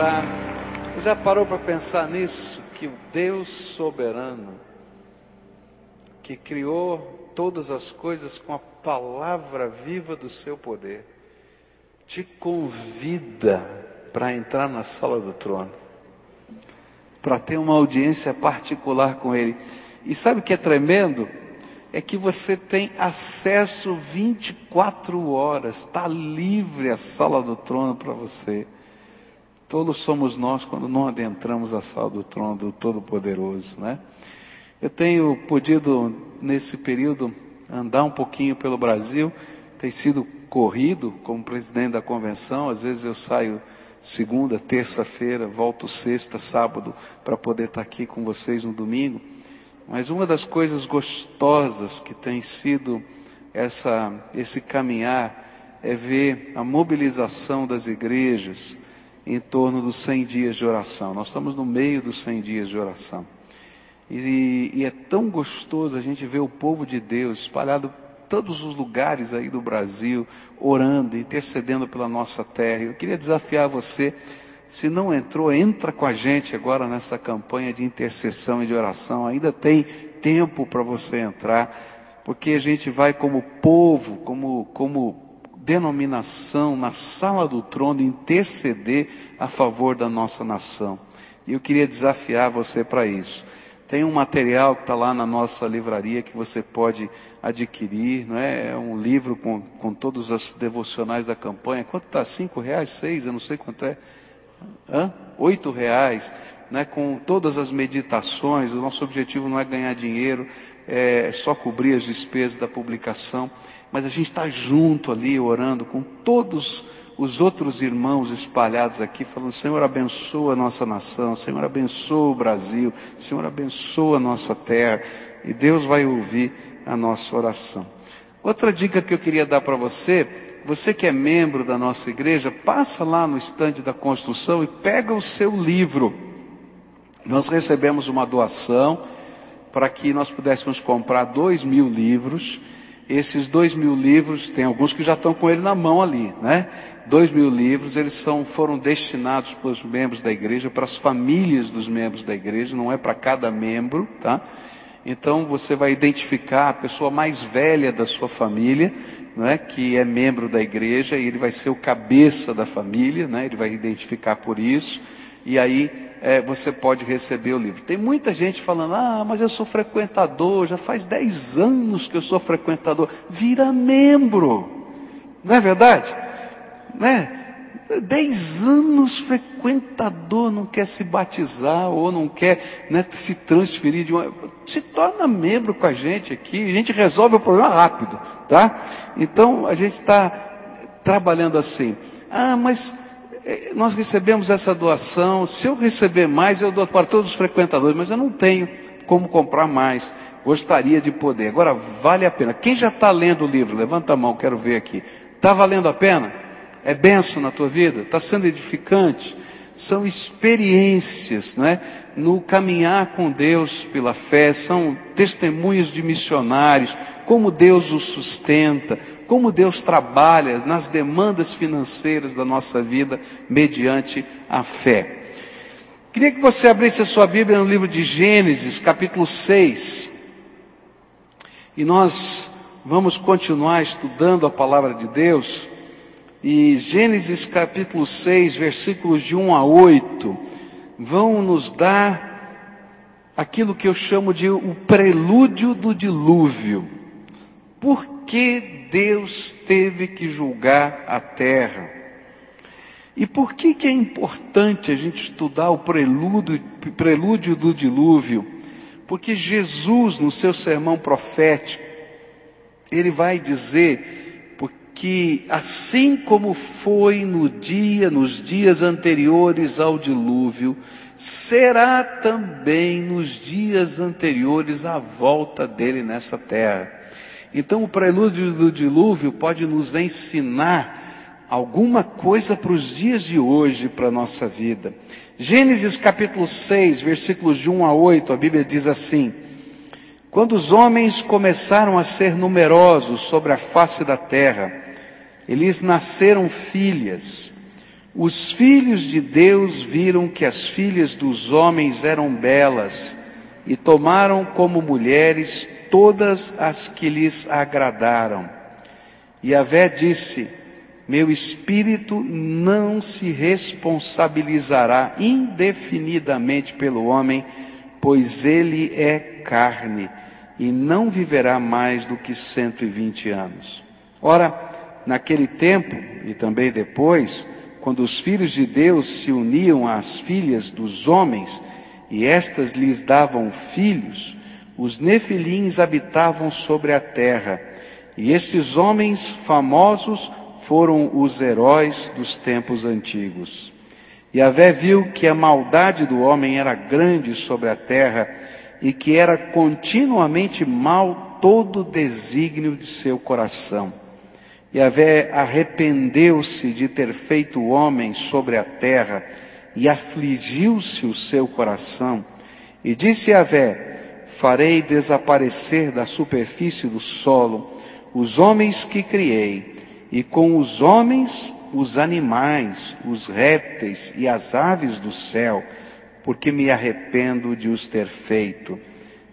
Você já parou para pensar nisso? Que o Deus soberano, que criou todas as coisas com a palavra viva do seu poder, te convida para entrar na sala do trono, para ter uma audiência particular com Ele. E sabe o que é tremendo? É que você tem acesso 24 horas, está livre a sala do trono para você. Todos somos nós quando não adentramos a sala do trono do Todo-Poderoso, né? Eu tenho podido, nesse período, andar um pouquinho pelo Brasil, tem sido corrido como presidente da convenção, às vezes eu saio segunda, terça-feira, volto sexta, sábado, para poder estar aqui com vocês no domingo. Mas uma das coisas gostosas que tem sido essa, esse caminhar é ver a mobilização das igrejas em torno dos 100 dias de oração. Nós estamos no meio dos 100 dias de oração. E, e é tão gostoso a gente ver o povo de Deus espalhado todos os lugares aí do Brasil, orando, intercedendo pela nossa terra. Eu queria desafiar você, se não entrou, entra com a gente agora nessa campanha de intercessão e de oração. Ainda tem tempo para você entrar, porque a gente vai como povo, como, como denominação na sala do trono interceder a favor da nossa nação. E eu queria desafiar você para isso. Tem um material que está lá na nossa livraria que você pode adquirir, não é? É um livro com, com todos os devocionais da campanha. Quanto está? Cinco reais? Seis? Eu não sei quanto é. Hã? Oito reais. Né, com todas as meditações, o nosso objetivo não é ganhar dinheiro, é só cobrir as despesas da publicação, mas a gente está junto ali orando com todos os outros irmãos espalhados aqui, falando: Senhor, abençoa a nossa nação, Senhor, abençoa o Brasil, Senhor, abençoa a nossa terra, e Deus vai ouvir a nossa oração. Outra dica que eu queria dar para você, você que é membro da nossa igreja, passa lá no estande da construção e pega o seu livro. Nós recebemos uma doação para que nós pudéssemos comprar dois mil livros esses dois mil livros, tem alguns que já estão com ele na mão ali, né? Dois mil livros, eles são, foram destinados para os membros da igreja, para as famílias dos membros da igreja, não é para cada membro, tá? Então você vai identificar a pessoa mais velha da sua família, não é? que é membro da igreja, e ele vai ser o cabeça da família, né? ele vai identificar por isso e aí é, você pode receber o livro. Tem muita gente falando, ah, mas eu sou frequentador, já faz 10 anos que eu sou frequentador. Vira membro. Não é verdade? Né? 10 anos frequentador, não quer se batizar ou não quer né, se transferir de uma. Se torna membro com a gente aqui, a gente resolve o problema rápido, tá? Então a gente está trabalhando assim. Ah, mas nós recebemos essa doação, se eu receber mais, eu dou para todos os frequentadores, mas eu não tenho como comprar mais. Gostaria de poder. Agora, vale a pena. Quem já está lendo o livro? Levanta a mão, quero ver aqui. Está valendo a pena? É benção na tua vida? Está sendo edificante? São experiências, né? No caminhar com Deus pela fé, são testemunhos de missionários, como Deus os sustenta, como Deus trabalha nas demandas financeiras da nossa vida mediante a fé. Queria que você abrisse a sua Bíblia no livro de Gênesis, capítulo 6. E nós vamos continuar estudando a palavra de Deus. E Gênesis capítulo 6, versículos de 1 a 8, vão nos dar aquilo que eu chamo de o prelúdio do dilúvio. Por que Deus teve que julgar a terra. E por que, que é importante a gente estudar o prelúdio, prelúdio do dilúvio? Porque Jesus, no seu sermão profético, ele vai dizer, porque assim como foi no dia, nos dias anteriores ao dilúvio, será também nos dias anteriores à volta dele nessa terra. Então, o prelúdio do dilúvio pode nos ensinar alguma coisa para os dias de hoje, para a nossa vida. Gênesis capítulo 6, versículos de 1 a 8, a Bíblia diz assim: Quando os homens começaram a ser numerosos sobre a face da terra, eles nasceram filhas. Os filhos de Deus viram que as filhas dos homens eram belas e tomaram como mulheres todas as que lhes agradaram. E Avé disse: Meu espírito não se responsabilizará indefinidamente pelo homem, pois ele é carne e não viverá mais do que 120 anos. Ora, naquele tempo e também depois, quando os filhos de Deus se uniam às filhas dos homens e estas lhes davam filhos, os nefilins habitavam sobre a terra, e estes homens famosos foram os heróis dos tempos antigos. E Avé viu que a maldade do homem era grande sobre a terra e que era continuamente mal todo o desígnio de seu coração. E Avé arrependeu-se de ter feito o homem sobre a terra e afligiu-se o seu coração. E disse Avé, farei desaparecer da superfície do solo os homens que criei, e com os homens os animais, os répteis e as aves do céu, porque me arrependo de os ter feito.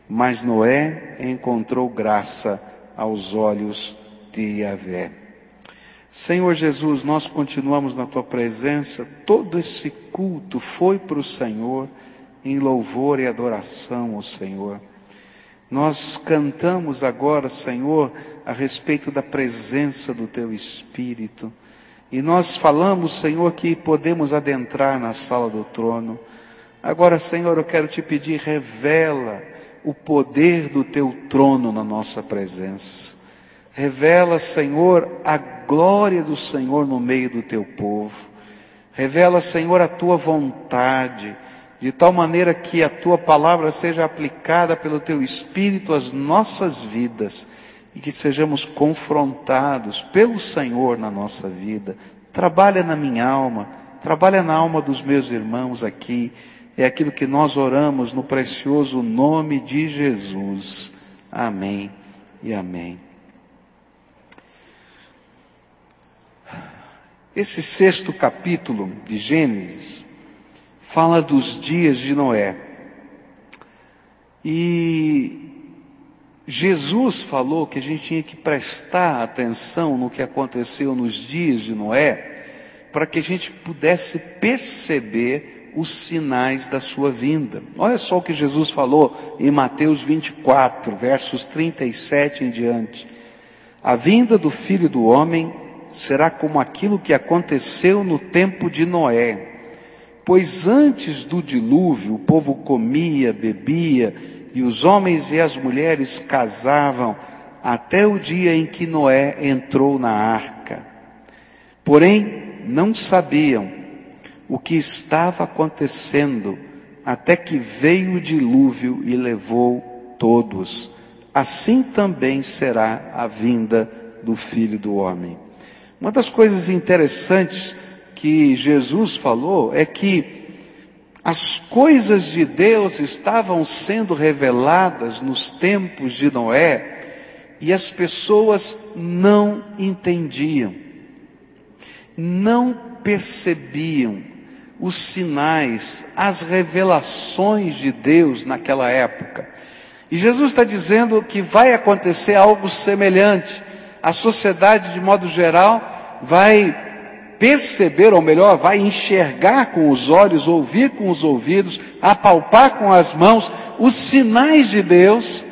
Mas Noé encontrou graça aos olhos de Yahvé. Senhor Jesus, nós continuamos na tua presença, todo esse culto foi para o Senhor, em louvor e adoração ao Senhor. Nós cantamos agora, Senhor, a respeito da presença do Teu Espírito. E nós falamos, Senhor, que podemos adentrar na sala do trono. Agora, Senhor, eu quero te pedir, revela o poder do Teu trono na nossa presença. Revela, Senhor, a glória do Senhor no meio do Teu povo. Revela, Senhor, a Tua vontade de tal maneira que a tua palavra seja aplicada pelo teu Espírito às nossas vidas e que sejamos confrontados pelo Senhor na nossa vida. Trabalha na minha alma, trabalha na alma dos meus irmãos aqui. É aquilo que nós oramos no precioso nome de Jesus. Amém e amém. Esse sexto capítulo de Gênesis fala dos dias de Noé. E Jesus falou que a gente tinha que prestar atenção no que aconteceu nos dias de Noé, para que a gente pudesse perceber os sinais da sua vinda. Olha só o que Jesus falou em Mateus 24, versos 37 em diante. A vinda do filho do homem será como aquilo que aconteceu no tempo de Noé Pois antes do dilúvio o povo comia, bebia, e os homens e as mulheres casavam até o dia em que Noé entrou na arca. Porém, não sabiam o que estava acontecendo até que veio o dilúvio e levou todos. Assim também será a vinda do Filho do Homem. Uma das coisas interessantes que Jesus falou é que as coisas de Deus estavam sendo reveladas nos tempos de Noé e as pessoas não entendiam, não percebiam os sinais, as revelações de Deus naquela época. E Jesus está dizendo que vai acontecer algo semelhante. A sociedade, de modo geral, vai perceber, ou melhor, vai enxergar com os olhos, ouvir com os ouvidos, apalpar com as mãos os sinais de Deus,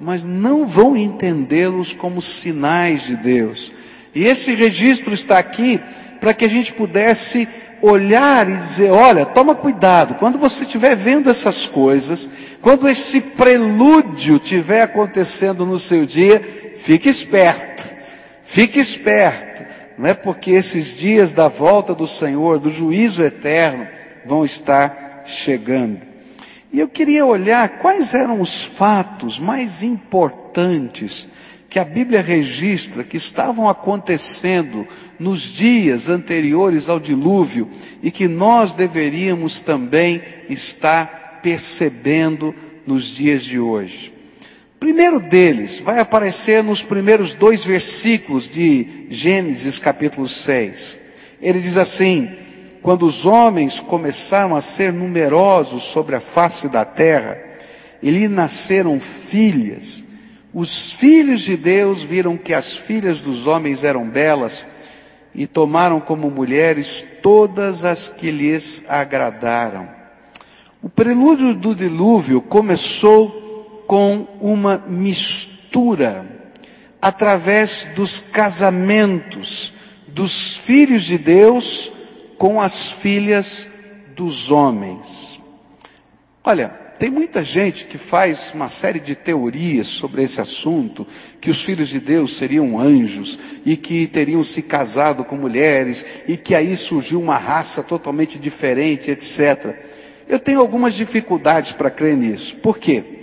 mas não vão entendê-los como sinais de Deus. E esse registro está aqui para que a gente pudesse olhar e dizer: olha, toma cuidado, quando você estiver vendo essas coisas, quando esse prelúdio estiver acontecendo no seu dia, fique esperto, fique esperto não é porque esses dias da volta do Senhor, do juízo eterno, vão estar chegando. E eu queria olhar quais eram os fatos mais importantes que a Bíblia registra que estavam acontecendo nos dias anteriores ao dilúvio e que nós deveríamos também estar percebendo nos dias de hoje primeiro deles vai aparecer nos primeiros dois versículos de Gênesis capítulo 6. Ele diz assim: quando os homens começaram a ser numerosos sobre a face da terra, e lhe nasceram filhas, os filhos de Deus viram que as filhas dos homens eram belas e tomaram como mulheres todas as que lhes agradaram. O prelúdio do dilúvio começou com uma mistura através dos casamentos dos filhos de Deus com as filhas dos homens. Olha, tem muita gente que faz uma série de teorias sobre esse assunto, que os filhos de Deus seriam anjos e que teriam se casado com mulheres e que aí surgiu uma raça totalmente diferente, etc. Eu tenho algumas dificuldades para crer nisso. Por quê?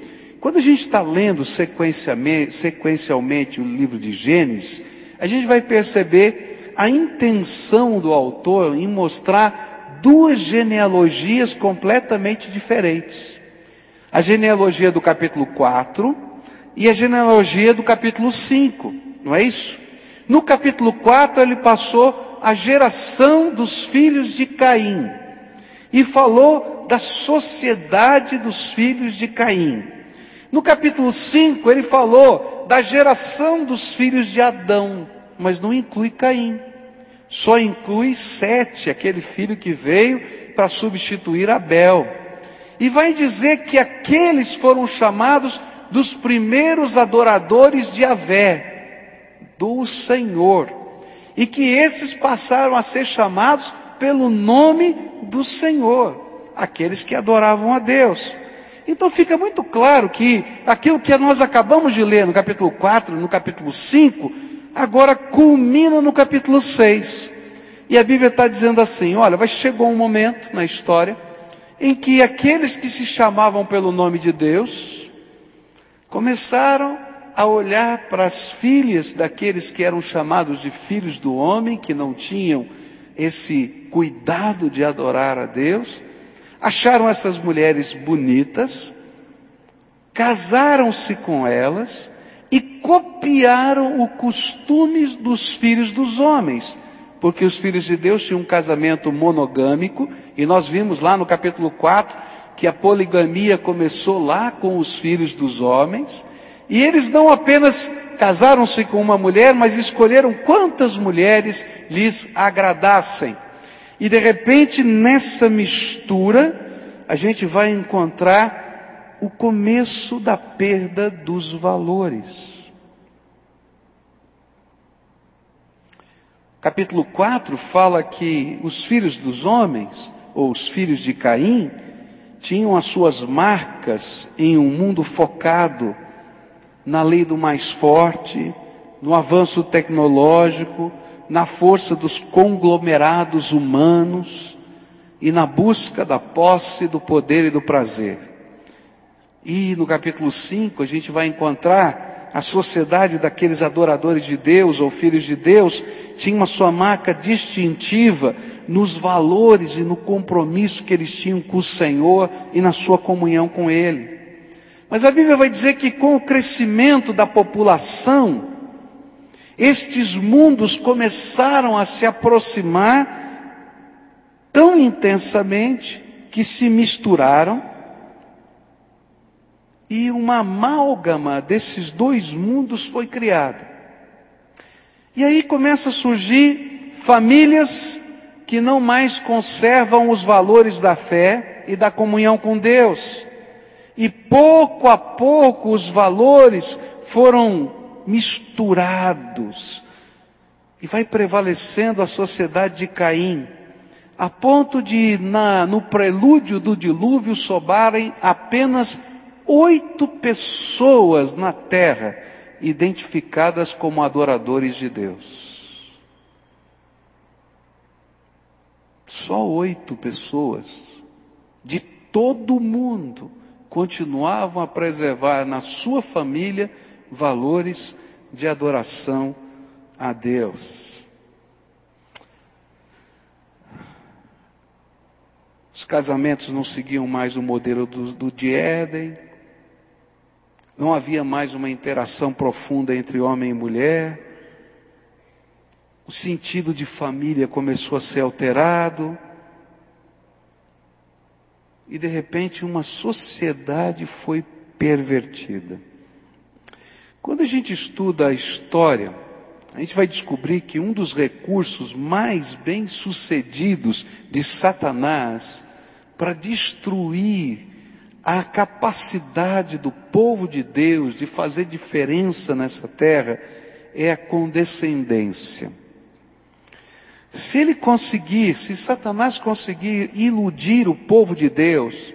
Quando a gente está lendo sequencialmente, o livro de Gênesis, a gente vai perceber a intenção do autor em mostrar duas genealogias completamente diferentes. A genealogia do capítulo 4 e a genealogia do capítulo 5, não é isso? No capítulo 4 ele passou a geração dos filhos de Caim e falou da sociedade dos filhos de Caim. No capítulo 5 ele falou da geração dos filhos de Adão, mas não inclui Caim. Só inclui Sete, aquele filho que veio para substituir Abel. E vai dizer que aqueles foram chamados dos primeiros adoradores de Avé, do Senhor. E que esses passaram a ser chamados pelo nome do Senhor, aqueles que adoravam a Deus. Então fica muito claro que aquilo que nós acabamos de ler no capítulo 4, no capítulo 5, agora culmina no capítulo 6. E a Bíblia está dizendo assim: olha, vai chegou um momento na história em que aqueles que se chamavam pelo nome de Deus começaram a olhar para as filhas daqueles que eram chamados de filhos do homem, que não tinham esse cuidado de adorar a Deus, acharam essas mulheres bonitas, casaram-se com elas e copiaram o costume dos filhos dos homens, porque os filhos de Deus tinham um casamento monogâmico, e nós vimos lá no capítulo 4 que a poligamia começou lá com os filhos dos homens, e eles não apenas casaram-se com uma mulher, mas escolheram quantas mulheres lhes agradassem. E de repente, nessa mistura, a gente vai encontrar o começo da perda dos valores. Capítulo 4 fala que os filhos dos homens, ou os filhos de Caim, tinham as suas marcas em um mundo focado na lei do mais forte, no avanço tecnológico, na força dos conglomerados humanos e na busca da posse, do poder e do prazer. E no capítulo 5 a gente vai encontrar a sociedade daqueles adoradores de Deus ou filhos de Deus tinha uma sua marca distintiva nos valores e no compromisso que eles tinham com o Senhor e na sua comunhão com Ele. Mas a Bíblia vai dizer que com o crescimento da população, estes mundos começaram a se aproximar tão intensamente que se misturaram e uma amálgama desses dois mundos foi criada. E aí começa a surgir famílias que não mais conservam os valores da fé e da comunhão com Deus. E pouco a pouco os valores foram misturados. E vai prevalecendo a sociedade de Caim, a ponto de, na, no prelúdio do dilúvio, sobrarem apenas oito pessoas na terra identificadas como adoradores de Deus. Só oito pessoas de todo o mundo continuavam a preservar na sua família valores de adoração a Deus. Os casamentos não seguiam mais o modelo do, do de Éden, não havia mais uma interação profunda entre homem e mulher, o sentido de família começou a ser alterado, e de repente uma sociedade foi pervertida. Quando a gente estuda a história, a gente vai descobrir que um dos recursos mais bem sucedidos de Satanás para destruir a capacidade do povo de Deus de fazer diferença nessa terra é a condescendência. Se ele conseguir, se Satanás conseguir iludir o povo de Deus,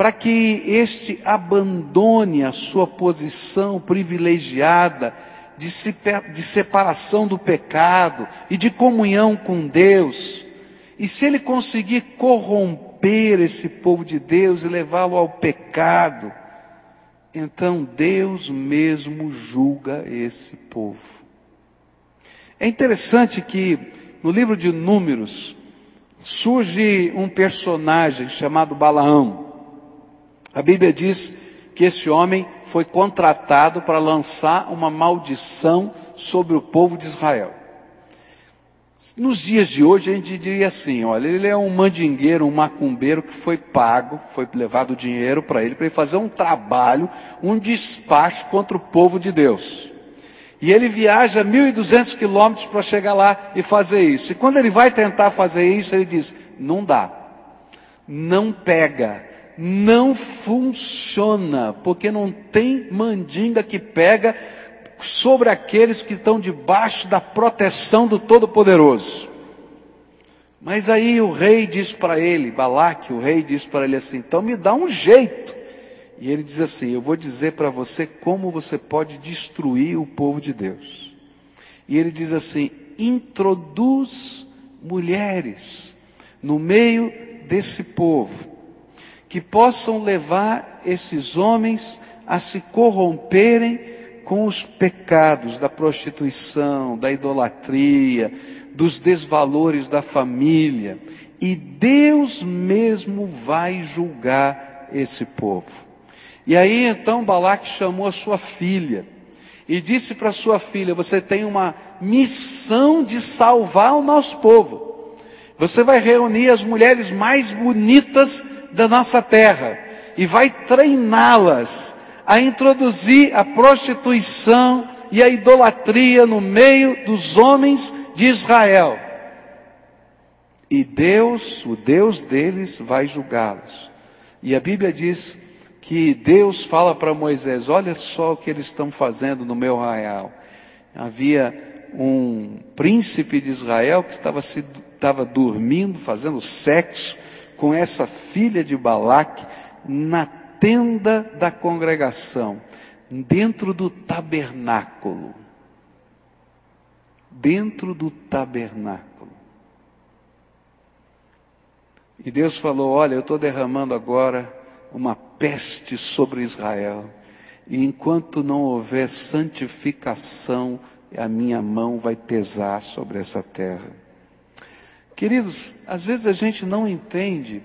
para que este abandone a sua posição privilegiada de, separação do pecado e de comunhão com Deus, e se ele conseguir corromper esse povo de Deus e levá-lo ao pecado, então Deus mesmo julga esse povo. É interessante que no livro de Números, surge um personagem chamado Balaão. A Bíblia diz que esse homem foi contratado para lançar uma maldição sobre o povo de Israel. Nos dias de hoje a gente diria assim, olha, ele é um mandingueiro, um macumbeiro que foi pago, foi levado dinheiro para ele, para ele fazer um trabalho, um despacho contra o povo de Deus. E ele viaja 1.200 quilômetros para chegar lá e fazer isso. E quando ele vai tentar fazer isso, ele diz: não dá, não pega, não funciona, porque não tem mandinga que pega sobre aqueles que estão debaixo da proteção do Todo-Poderoso. Mas aí o rei diz para ele, Balaque, o rei diz para ele assim: então me dá um jeito. E ele diz assim: Eu vou dizer para você como você pode destruir o povo de Deus. E ele diz assim: introduz mulheres no meio desse povo, que possam levar esses homens a se corromperem com os pecados da prostituição, da idolatria, dos desvalores da família, e Deus mesmo vai julgar esse povo. E aí então Balaque chamou a sua filha e disse para sua filha: Você tem uma missão de salvar o nosso povo. Você vai reunir as mulheres mais bonitas da nossa terra e vai treiná-las a introduzir a prostituição e a idolatria no meio dos homens de Israel. E Deus, o Deus deles, vai julgá-los. E a Bíblia diz que Deus fala para Moisés: Olha só o que eles estão fazendo no meu arraial. Havia um príncipe de Israel que estava, se, estava dormindo, fazendo sexo com essa filha de Balaque na tenda da congregação, dentro do tabernáculo. Dentro do tabernáculo. E Deus falou: Olha, eu estou derramando agora uma peste sobre Israel. E enquanto não houver santificação, a minha mão vai pesar sobre essa terra. Queridos, às vezes a gente não entende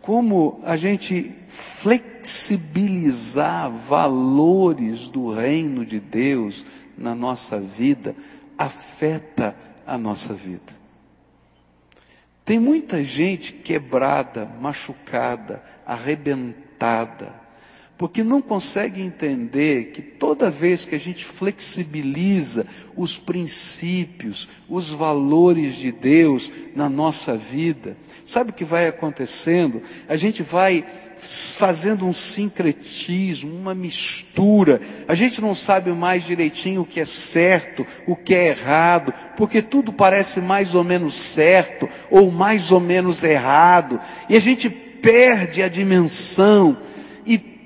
como a gente flexibilizar valores do reino de Deus na nossa vida afeta a nossa vida. Tem muita gente quebrada, machucada, arrebentada, porque não consegue entender que toda vez que a gente flexibiliza os princípios, os valores de Deus na nossa vida, sabe o que vai acontecendo? A gente vai fazendo um sincretismo, uma mistura. A gente não sabe mais direitinho o que é certo, o que é errado, porque tudo parece mais ou menos certo ou mais ou menos errado. E a gente perde a dimensão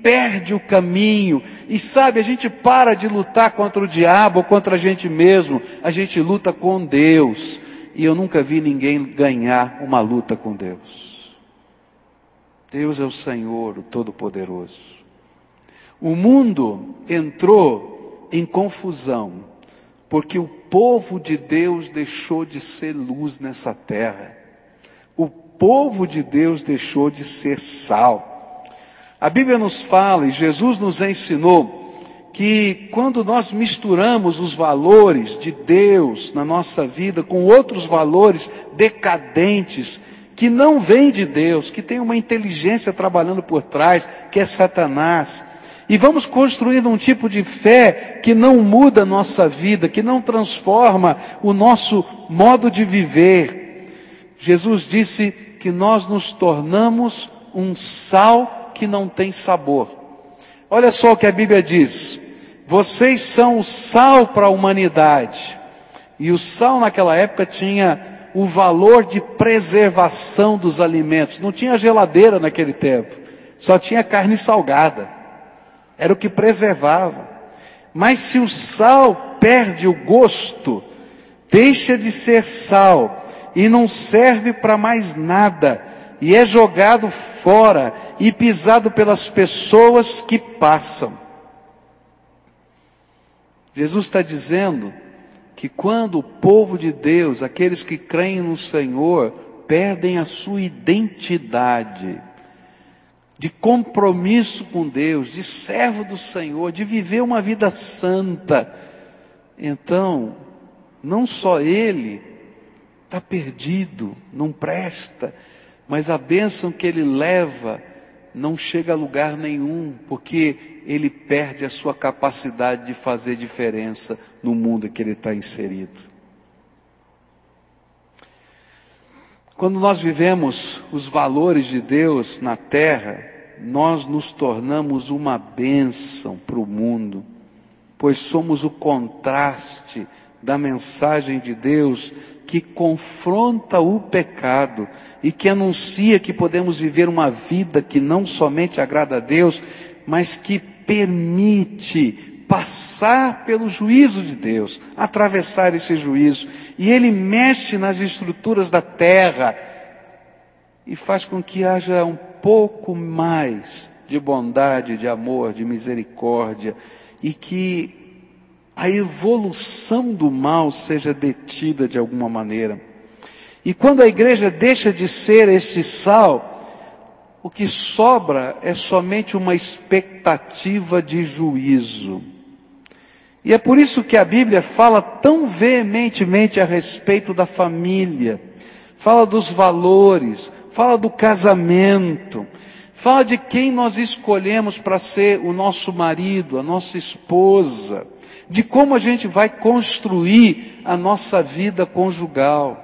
perde o caminho. E sabe, a gente para de lutar contra o diabo contra a gente mesmo, a gente luta com Deus. E eu nunca vi ninguém ganhar uma luta com Deus. Deus é o Senhor, o Todo-Poderoso. O mundo entrou em confusão, porque o povo de Deus deixou de ser luz nessa terra. O povo de Deus deixou de ser sal. A Bíblia nos fala e Jesus nos ensinou que quando nós misturamos os valores de Deus na nossa vida com outros valores decadentes, que não vem de Deus, que tem uma inteligência trabalhando por trás, que é Satanás. E vamos construindo um tipo de fé que não muda a nossa vida, que não transforma o nosso modo de viver. Jesus disse que nós nos tornamos um sal que não tem sabor. Olha só o que a Bíblia diz. Vocês são o sal para a humanidade. E o sal naquela época tinha o valor de preservação dos alimentos. Não tinha geladeira naquele tempo. Só tinha carne salgada. Era o que preservava. Mas se o sal perde o gosto, deixa de ser sal e não serve para mais nada e é jogado fora e pisado pelas pessoas que passam. Jesus está dizendo que quando o povo de Deus, aqueles que creem no Senhor, perdem a sua identidade de compromisso com Deus, de servo do Senhor, de viver uma vida santa, então, não só ele está perdido, não presta, mas a bênção que ele leva não chega a lugar nenhum, porque ele perde a sua capacidade de fazer diferença no mundo que ele está inserido. Quando nós vivemos os valores de Deus na terra, nós nos tornamos uma bênção para o mundo, pois somos o contraste da mensagem de Deus que confronta o pecado e que anuncia que podemos viver uma vida que não somente agrada a Deus, mas que permite passar pelo juízo de Deus, atravessar esse juízo. E ele mexe nas estruturas da terra e faz com que haja um pouco mais de bondade, de amor, de misericórdia e que a evolução do mal seja detida de alguma maneira. E quando a igreja deixa de ser este sal, o que sobra é somente uma expectativa de juízo. E é por isso que a Bíblia fala tão veementemente a respeito da família, fala dos valores, fala do casamento, fala de quem nós escolhemos para ser o nosso marido, a nossa esposa de como a gente vai construir a nossa vida conjugal.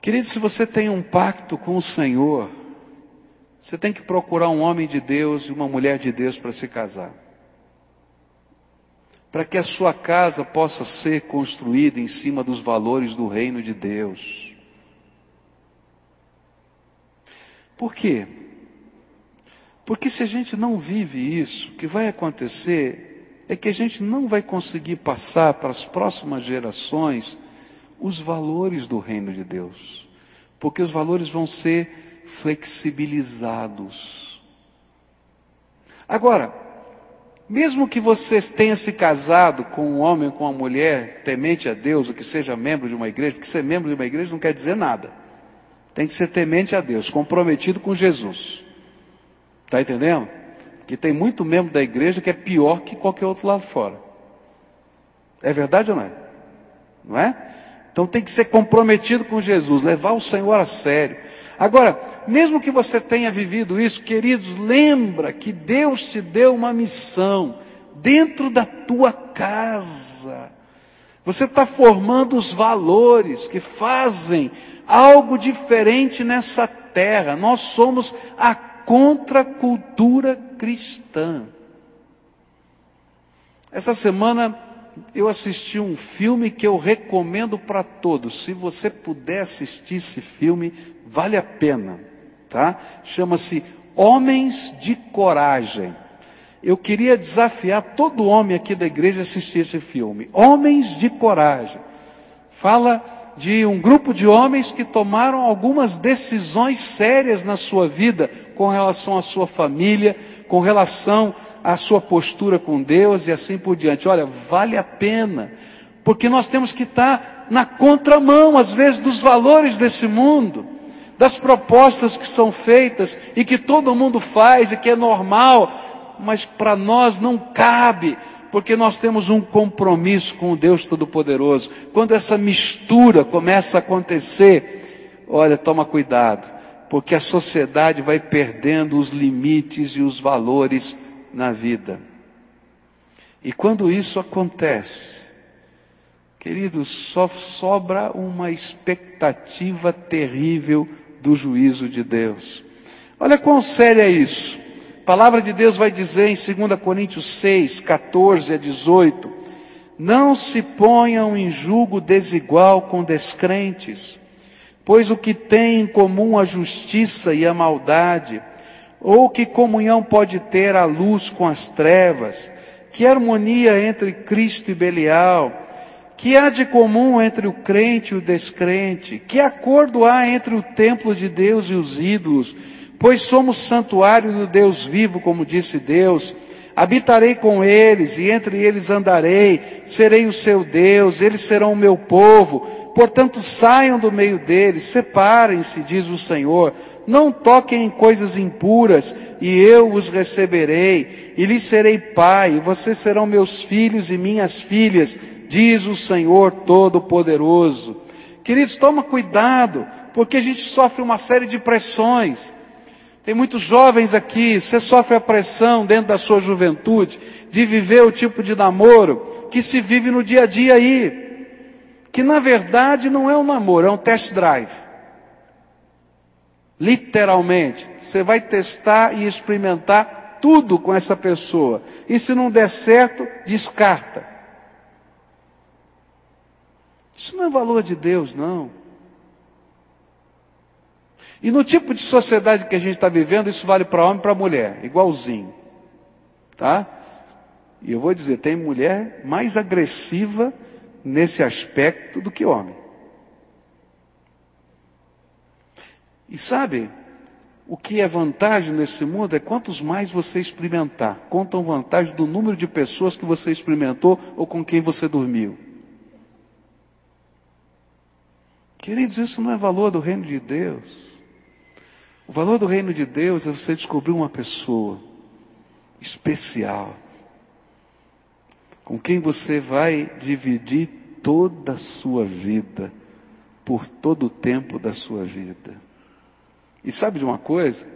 Querido, se você tem um pacto com o Senhor, você tem que procurar um homem de Deus e uma mulher de Deus para se casar. Para que a sua casa possa ser construída em cima dos valores do reino de Deus. Por quê? Porque se a gente não vive isso, o que vai acontecer é que a gente não vai conseguir passar para as próximas gerações os valores do reino de Deus. Porque os valores vão ser flexibilizados. Agora, mesmo que você tenha se casado com um homem ou com uma mulher temente a Deus, ou que seja membro de uma igreja, porque ser membro de uma igreja não quer dizer nada. Tem que ser temente a Deus, comprometido com Jesus. Está entendendo? Que tem muito membro da igreja que é pior que qualquer outro lado fora. É verdade ou não é? Não é? Então tem que ser comprometido com Jesus, levar o Senhor a sério. Agora, mesmo que você tenha vivido isso, queridos, lembra que Deus te deu uma missão dentro da tua casa. Você está formando os valores que fazem algo diferente nessa terra. Nós somos a contracultura cristã. Essa semana eu assisti um filme que eu recomendo para todos. Se você puder assistir esse filme, vale a pena, tá? Chama-se Homens de Coragem. Eu queria desafiar todo homem aqui da igreja a assistir esse filme. Homens de Coragem. Fala de um grupo de homens que tomaram algumas decisões sérias na sua vida com relação à sua família, com relação à sua postura com Deus e assim por diante. Olha, vale a pena, porque nós temos que estar na contramão, às vezes, dos valores desse mundo, das propostas que são feitas e que todo mundo faz e que é normal, mas para nós não cabe, porque nós temos um compromisso com o Deus Todo-Poderoso. Quando essa mistura começa a acontecer, olha, toma cuidado, porque a sociedade vai perdendo os limites e os valores na vida. E quando isso acontece, queridos, só sobra uma expectativa terrível do juízo de Deus. Olha quão sério é isso. Palavra de Deus vai dizer em 2 Coríntios 6, 14 a 18: Não se ponham em julgo desigual com descrentes, pois o que tem em comum a justiça e a maldade, ou que comunhão pode ter a luz com as trevas, que harmonia entre Cristo e Belial, que há de comum entre o crente e o descrente, que acordo há entre o templo de Deus e os ídolos, pois somos santuário do Deus vivo, como disse Deus, habitarei com eles e entre eles andarei, serei o seu Deus, eles serão o meu povo, portanto saiam do meio deles, separem-se, diz o Senhor, não toquem em coisas impuras, e eu os receberei, e lhes serei pai, e vocês serão meus filhos e minhas filhas, diz o Senhor Todo-Poderoso. Queridos, toma cuidado, porque a gente sofre uma série de pressões. Tem muitos jovens aqui, você sofre a pressão dentro da sua juventude de viver o tipo de namoro que se vive no dia a dia aí, que na verdade não é um namoro, é um test drive. Literalmente. Você vai testar e experimentar tudo com essa pessoa. E se não der certo, descarta. Isso não é valor de Deus, não. E no tipo de sociedade que a gente está vivendo, isso vale para homem e para mulher, igualzinho. Tá? E eu vou dizer, tem mulher mais agressiva nesse aspecto do que homem. E sabe, o que é vantagem nesse mundo é quantos mais você experimentar. Contam vantagem do número de pessoas que você experimentou ou com quem você dormiu. Queridos, isso não é valor do reino de Deus. O valor do reino de Deus é você descobrir uma pessoa especial, com quem você vai dividir toda a sua vida, por todo o tempo da sua vida. E sabe de uma coisa?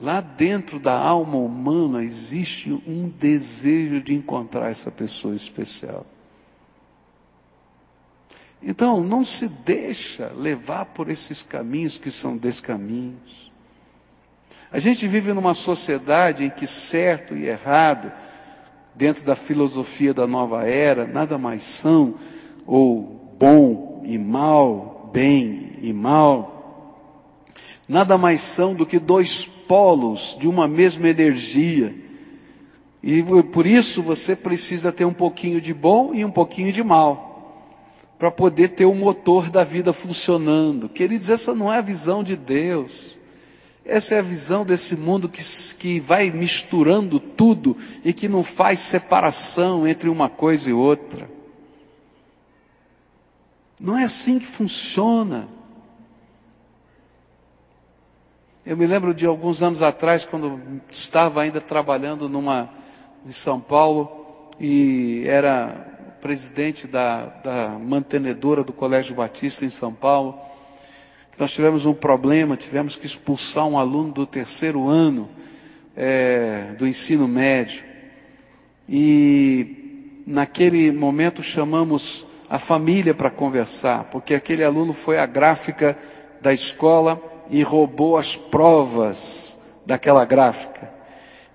Lá dentro da alma humana existe um desejo de encontrar essa pessoa especial. Então, não se deixa levar por esses caminhos que são descaminhos. A gente vive numa sociedade em que certo e errado, dentro da filosofia da nova era, nada mais são, ou bom e mal, bem e mal, nada mais são do que dois polos de uma mesma energia. E por isso você precisa ter um pouquinho de bom e um pouquinho de mal, para poder ter o motor da vida funcionando. Queridos, essa não é a visão de Deus. Essa é a visão desse mundo que, que vai misturando tudo e que não faz separação entre uma coisa e outra. Não é assim que funciona. Eu me lembro de alguns anos atrás, quando estava ainda trabalhando numa, em São Paulo, e era presidente da, da mantenedora do Colégio Batista em São Paulo. Nós tivemos um problema, tivemos que expulsar um aluno do terceiro ano é, do ensino médio. E naquele momento chamamos a família para conversar, porque aquele aluno foi a gráfica da escola e roubou as provas daquela gráfica.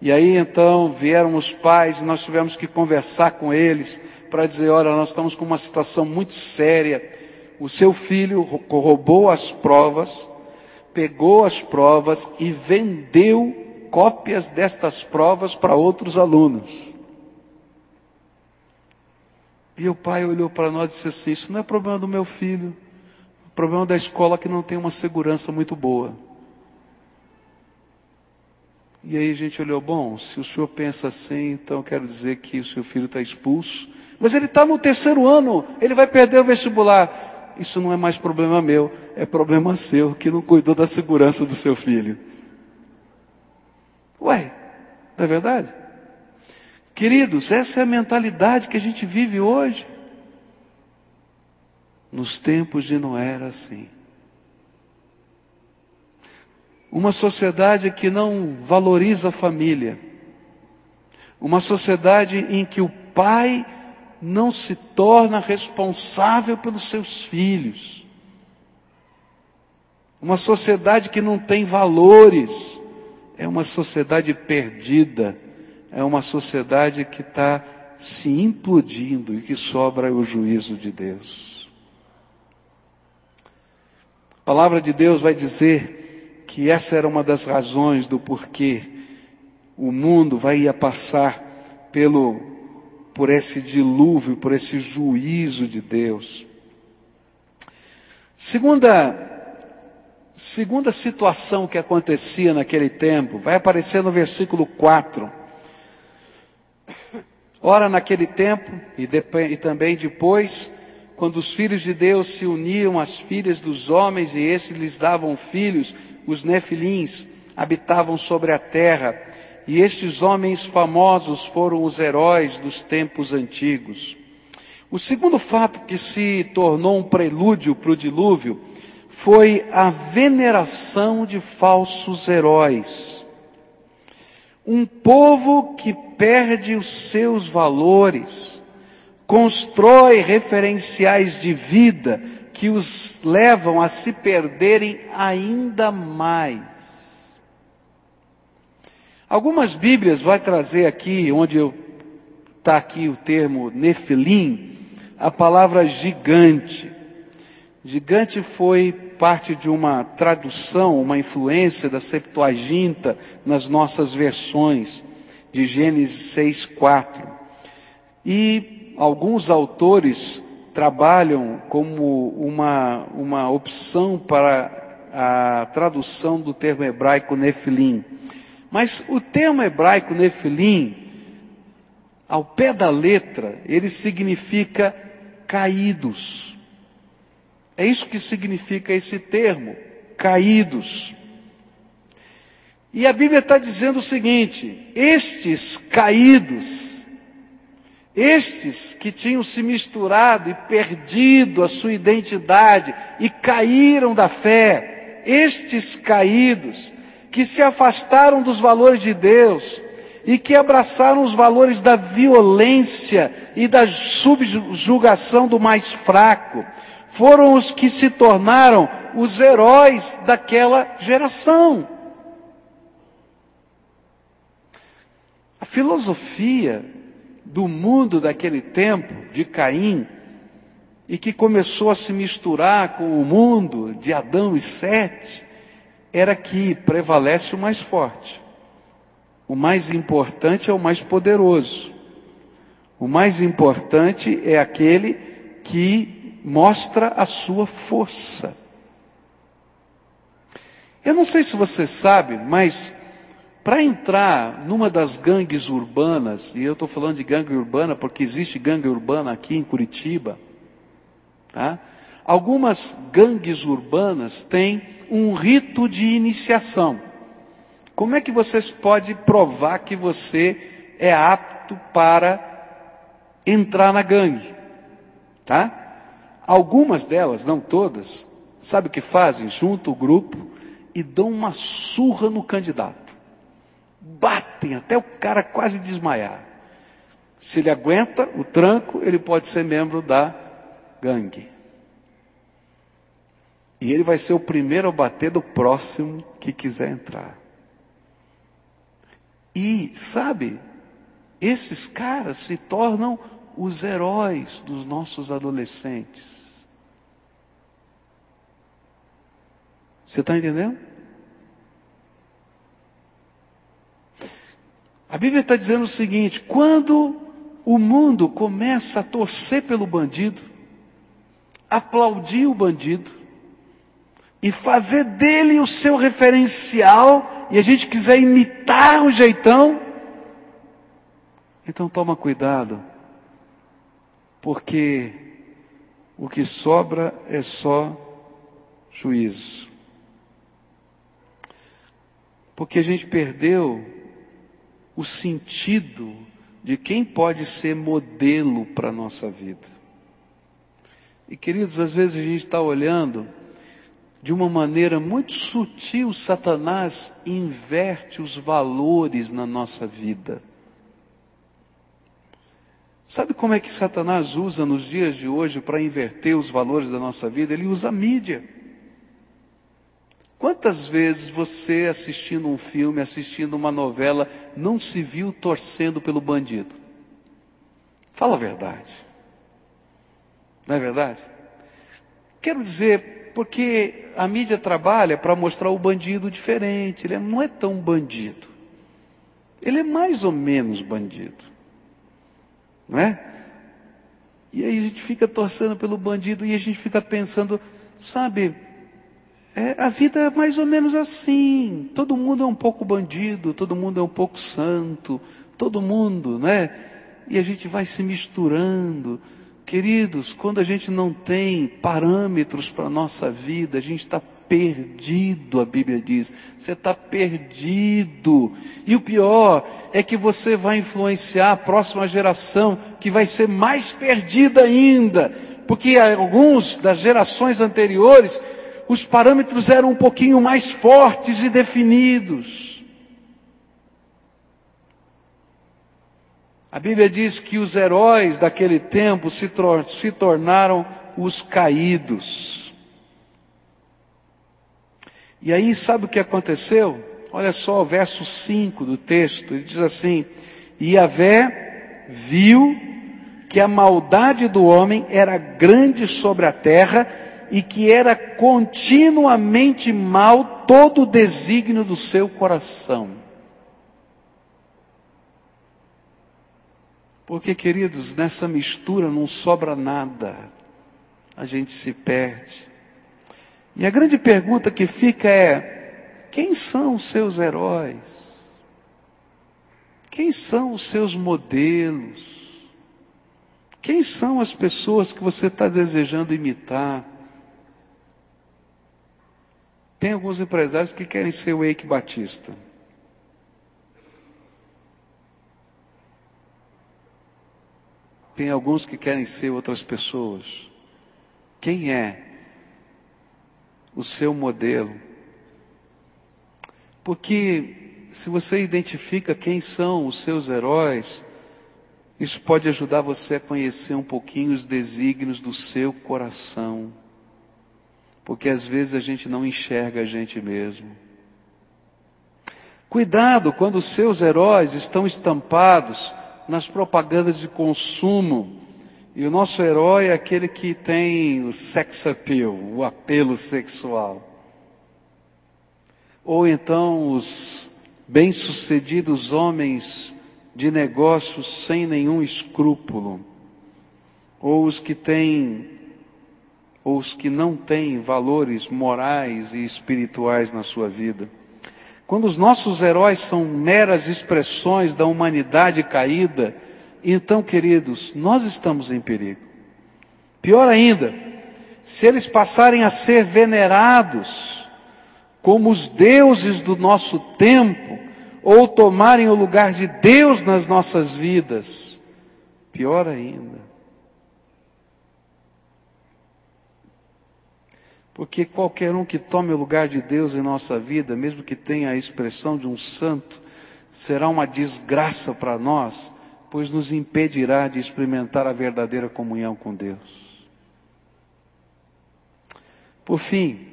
E aí então vieram os pais e nós tivemos que conversar com eles para dizer: olha, nós estamos com uma situação muito séria. O seu filho roubou as provas, pegou as provas e vendeu cópias destas provas para outros alunos. E o pai olhou para nós e disse assim: Isso não é problema do meu filho. O problema da escola é que não tem uma segurança muito boa. E aí a gente olhou, bom, se o senhor pensa assim, então quero dizer que o seu filho está expulso. Mas ele está no terceiro ano, ele vai perder o vestibular. Isso não é mais problema meu, é problema seu, que não cuidou da segurança do seu filho. Ué, não é verdade? Queridos, essa é a mentalidade que a gente vive hoje. Nos tempos de Noé era assim. Uma sociedade que não valoriza a família. Uma sociedade em que o pai não se torna responsável pelos seus filhos. Uma sociedade que não tem valores. É uma sociedade perdida. É uma sociedade que está se implodindo e que sobra o juízo de Deus. A palavra de Deus vai dizer que essa era uma das razões do porquê o mundo vai passar pelo, por esse dilúvio, por esse juízo de Deus. Segunda, segunda situação que acontecia naquele tempo, vai aparecer no versículo 4. Ora, naquele tempo, e, e também depois, quando os filhos de Deus se uniam às filhas dos homens e esses lhes davam filhos, os nefilins habitavam sobre a terra, e estes homens famosos foram os heróis dos tempos antigos. O segundo fato que se tornou um prelúdio para o dilúvio foi a veneração de falsos heróis. Um povo que perde os seus valores, constrói referenciais de vida que os levam a se perderem ainda mais. Algumas Bíblias vai trazer aqui, onde está aqui o termo Nefilim, a palavra gigante. Gigante foi parte de uma tradução, uma influência da Septuaginta nas nossas versões de Gênesis 6, 4. E alguns autores trabalham como uma, uma opção para a tradução do termo hebraico nefilim. Mas o termo hebraico nefilim, ao pé da letra, ele significa caídos. É isso que significa esse termo, caídos. E a Bíblia está dizendo o seguinte: estes caídos, estes que tinham se misturado e perdido a sua identidade e caíram da fé, estes caídos que se afastaram dos valores de Deus e que abraçaram os valores da violência e da subjugação do mais fraco, foram os que se tornaram os heróis daquela geração. A filosofia do mundo daquele tempo, de Caim, e que começou a se misturar com o mundo de Adão e Sete, era que prevalece o mais forte. O mais importante é o mais poderoso. O mais importante é aquele que mostra a sua força. Eu não sei se você sabe, mas para entrar numa das gangues urbanas, e eu estou falando de gangue urbana porque existe gangue urbana aqui em Curitiba, tá? algumas gangues urbanas têm um rito de iniciação. Como é que você pode provar que você é apto para entrar na gangue? Tá? Algumas delas, não todas, sabe o que fazem? Juntam o grupo e dão uma surra no candidato batem até o cara quase desmaiar. Se ele aguenta o tranco, ele pode ser membro da gangue. E ele vai ser o primeiro a bater do próximo que quiser entrar. E, sabe, esses caras se tornam os heróis dos nossos adolescentes. Você está entendendo? A Bíblia está dizendo o seguinte: quando o mundo começa a torcer pelo bandido, aplaudir o bandido, e fazer dele o seu referencial, e a gente quiser imitar o jeitão, então toma cuidado, porque o que sobra é só juízo. Porque a gente perdeu o sentido de quem pode ser modelo para a nossa vida. E queridos, às vezes a gente está olhando de uma maneira muito sutil, Satanás inverte os valores na nossa vida. Sabe como é que Satanás usa nos dias de hoje para inverter os valores da nossa vida? Ele usa a mídia. Quantas vezes você assistindo um filme, assistindo uma novela, não se viu torcendo pelo bandido? Fala a verdade. Não é verdade? Quero dizer, porque a mídia trabalha para mostrar o bandido diferente, ele não é tão bandido. Ele é mais ou menos bandido. Não é? E aí a gente fica torcendo pelo bandido e a gente fica pensando, sabe, é, a vida é mais ou menos assim. Todo mundo é um pouco bandido, todo mundo é um pouco santo, todo mundo, né? E a gente vai se misturando. Queridos, quando a gente não tem parâmetros para a nossa vida, a gente está perdido, a Bíblia diz. Você está perdido. E o pior é que você vai influenciar a próxima geração, que vai ser mais perdida ainda. Porque alguns das gerações anteriores os parâmetros eram um pouquinho mais fortes e definidos. A Bíblia diz que os heróis daquele tempo se, se tornaram os caídos. E aí, sabe o que aconteceu? Olha só o verso 5 do texto, ele diz assim: E Yahvé viu que a maldade do homem era grande sobre a terra e que era continuamente mal todo o desígnio do seu coração. Porque, queridos, nessa mistura não sobra nada, a gente se perde. E a grande pergunta que fica é: quem são os seus heróis? Quem são os seus modelos? Quem são as pessoas que você está desejando imitar? Tem alguns empresários que querem ser o Eike Batista. Tem alguns que querem ser outras pessoas. Quem é o seu modelo? Porque se você identifica quem são os seus heróis, isso pode ajudar você a conhecer um pouquinho os desígnios do seu coração. Porque às vezes a gente não enxerga a gente mesmo. Cuidado quando os seus heróis estão estampados nas propagandas de consumo. E o nosso herói é aquele que tem o sex appeal, o apelo sexual. Ou então os bem-sucedidos homens de negócios sem nenhum escrúpulo. Ou os que têm ou os que não têm valores morais e espirituais na sua vida. Quando os nossos heróis são meras expressões da humanidade caída, então, queridos, nós estamos em perigo. Pior ainda, se eles passarem a ser venerados como os deuses do nosso tempo, ou tomarem o lugar de Deus nas nossas vidas, pior ainda. Porque qualquer um que tome o lugar de Deus em nossa vida, mesmo que tenha a expressão de um santo, será uma desgraça para nós, pois nos impedirá de experimentar a verdadeira comunhão com Deus. Por fim,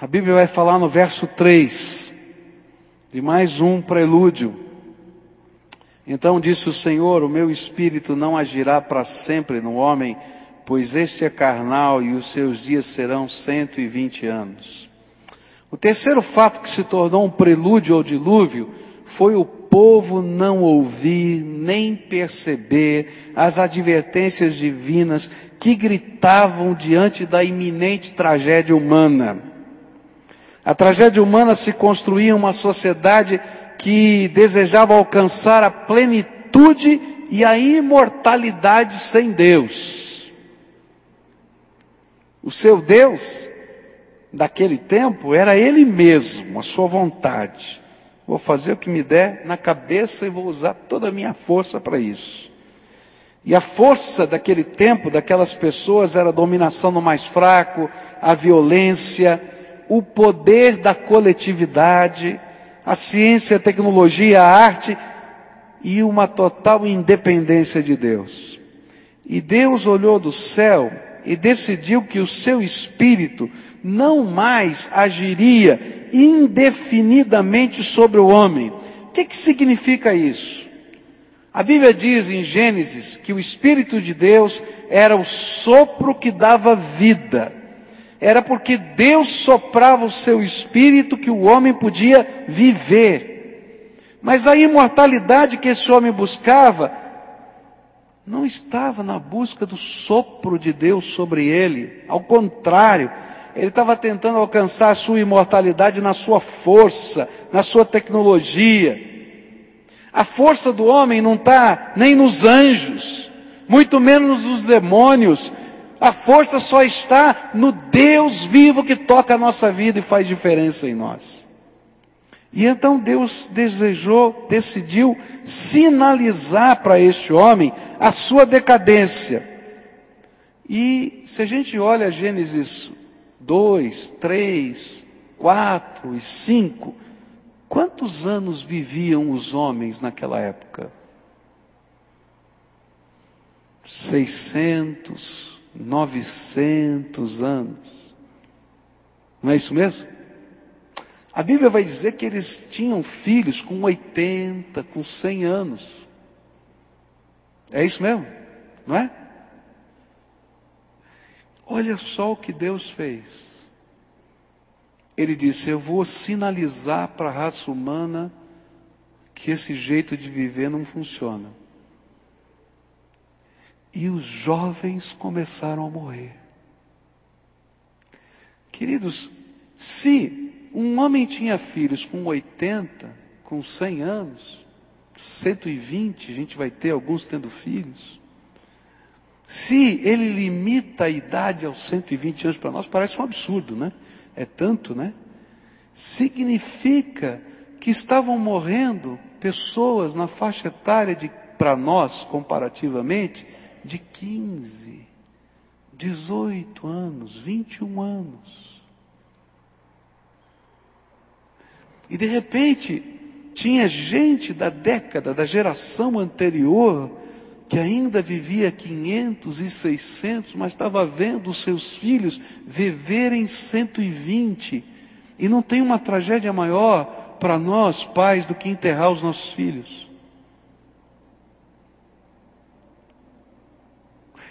a Bíblia vai falar no verso 3 de mais um prelúdio. Então disse o Senhor: O meu espírito não agirá para sempre no homem pois este é carnal e os seus dias serão cento e vinte anos. O terceiro fato que se tornou um prelúdio ao dilúvio foi o povo não ouvir nem perceber as advertências divinas que gritavam diante da iminente tragédia humana. A tragédia humana se construía uma sociedade que desejava alcançar a plenitude e a imortalidade sem Deus. O seu Deus daquele tempo era Ele mesmo, a sua vontade. vou fazer o que me der na cabeça e vou usar toda a minha força para isso. E a força daquele tempo, daquelas pessoas, era a dominação do mais fraco, a violência, o poder da coletividade, a ciência, a tecnologia, a arte e uma total independência de Deus. E Deus olhou do céu e decidiu que o seu espírito não mais agiria indefinidamente sobre o homem. O que, que significa isso? A Bíblia diz em Gênesis que o Espírito de Deus era o sopro que dava vida. Era porque Deus soprava o seu espírito que o homem podia viver. Mas a imortalidade que esse homem buscava não estava na busca do sopro de Deus sobre ele. Ao contrário, ele estava tentando alcançar a sua imortalidade na sua força, na sua tecnologia. A força do homem não está nem nos anjos, muito menos nos demônios. A força só está no Deus vivo que toca a nossa vida e faz diferença em nós. E então Deus desejou, decidiu sinalizar para este homem a sua decadência. E se a gente olha Gênesis 2, 3, 4 e 5, quantos anos viviam os homens naquela época? 600, 900 anos. Não é isso mesmo? A Bíblia vai dizer que eles tinham filhos com 80, com 100 anos. É isso mesmo? Não é? Olha só o que Deus fez. Ele disse: Eu vou sinalizar para a raça humana que esse jeito de viver não funciona. E os jovens começaram a morrer. Queridos, se um homem tinha filhos com 80, com 100 anos, 120, a gente vai ter alguns tendo filhos. Se ele limita a idade aos 120 anos para nós, parece um absurdo, né? É tanto, né? Significa que estavam morrendo pessoas na faixa etária de, para nós, comparativamente, de 15, 18 anos, 21 anos. E de repente, tinha gente da década, da geração anterior, que ainda vivia 500 e 600, mas estava vendo os seus filhos viverem 120. E não tem uma tragédia maior para nós, pais, do que enterrar os nossos filhos.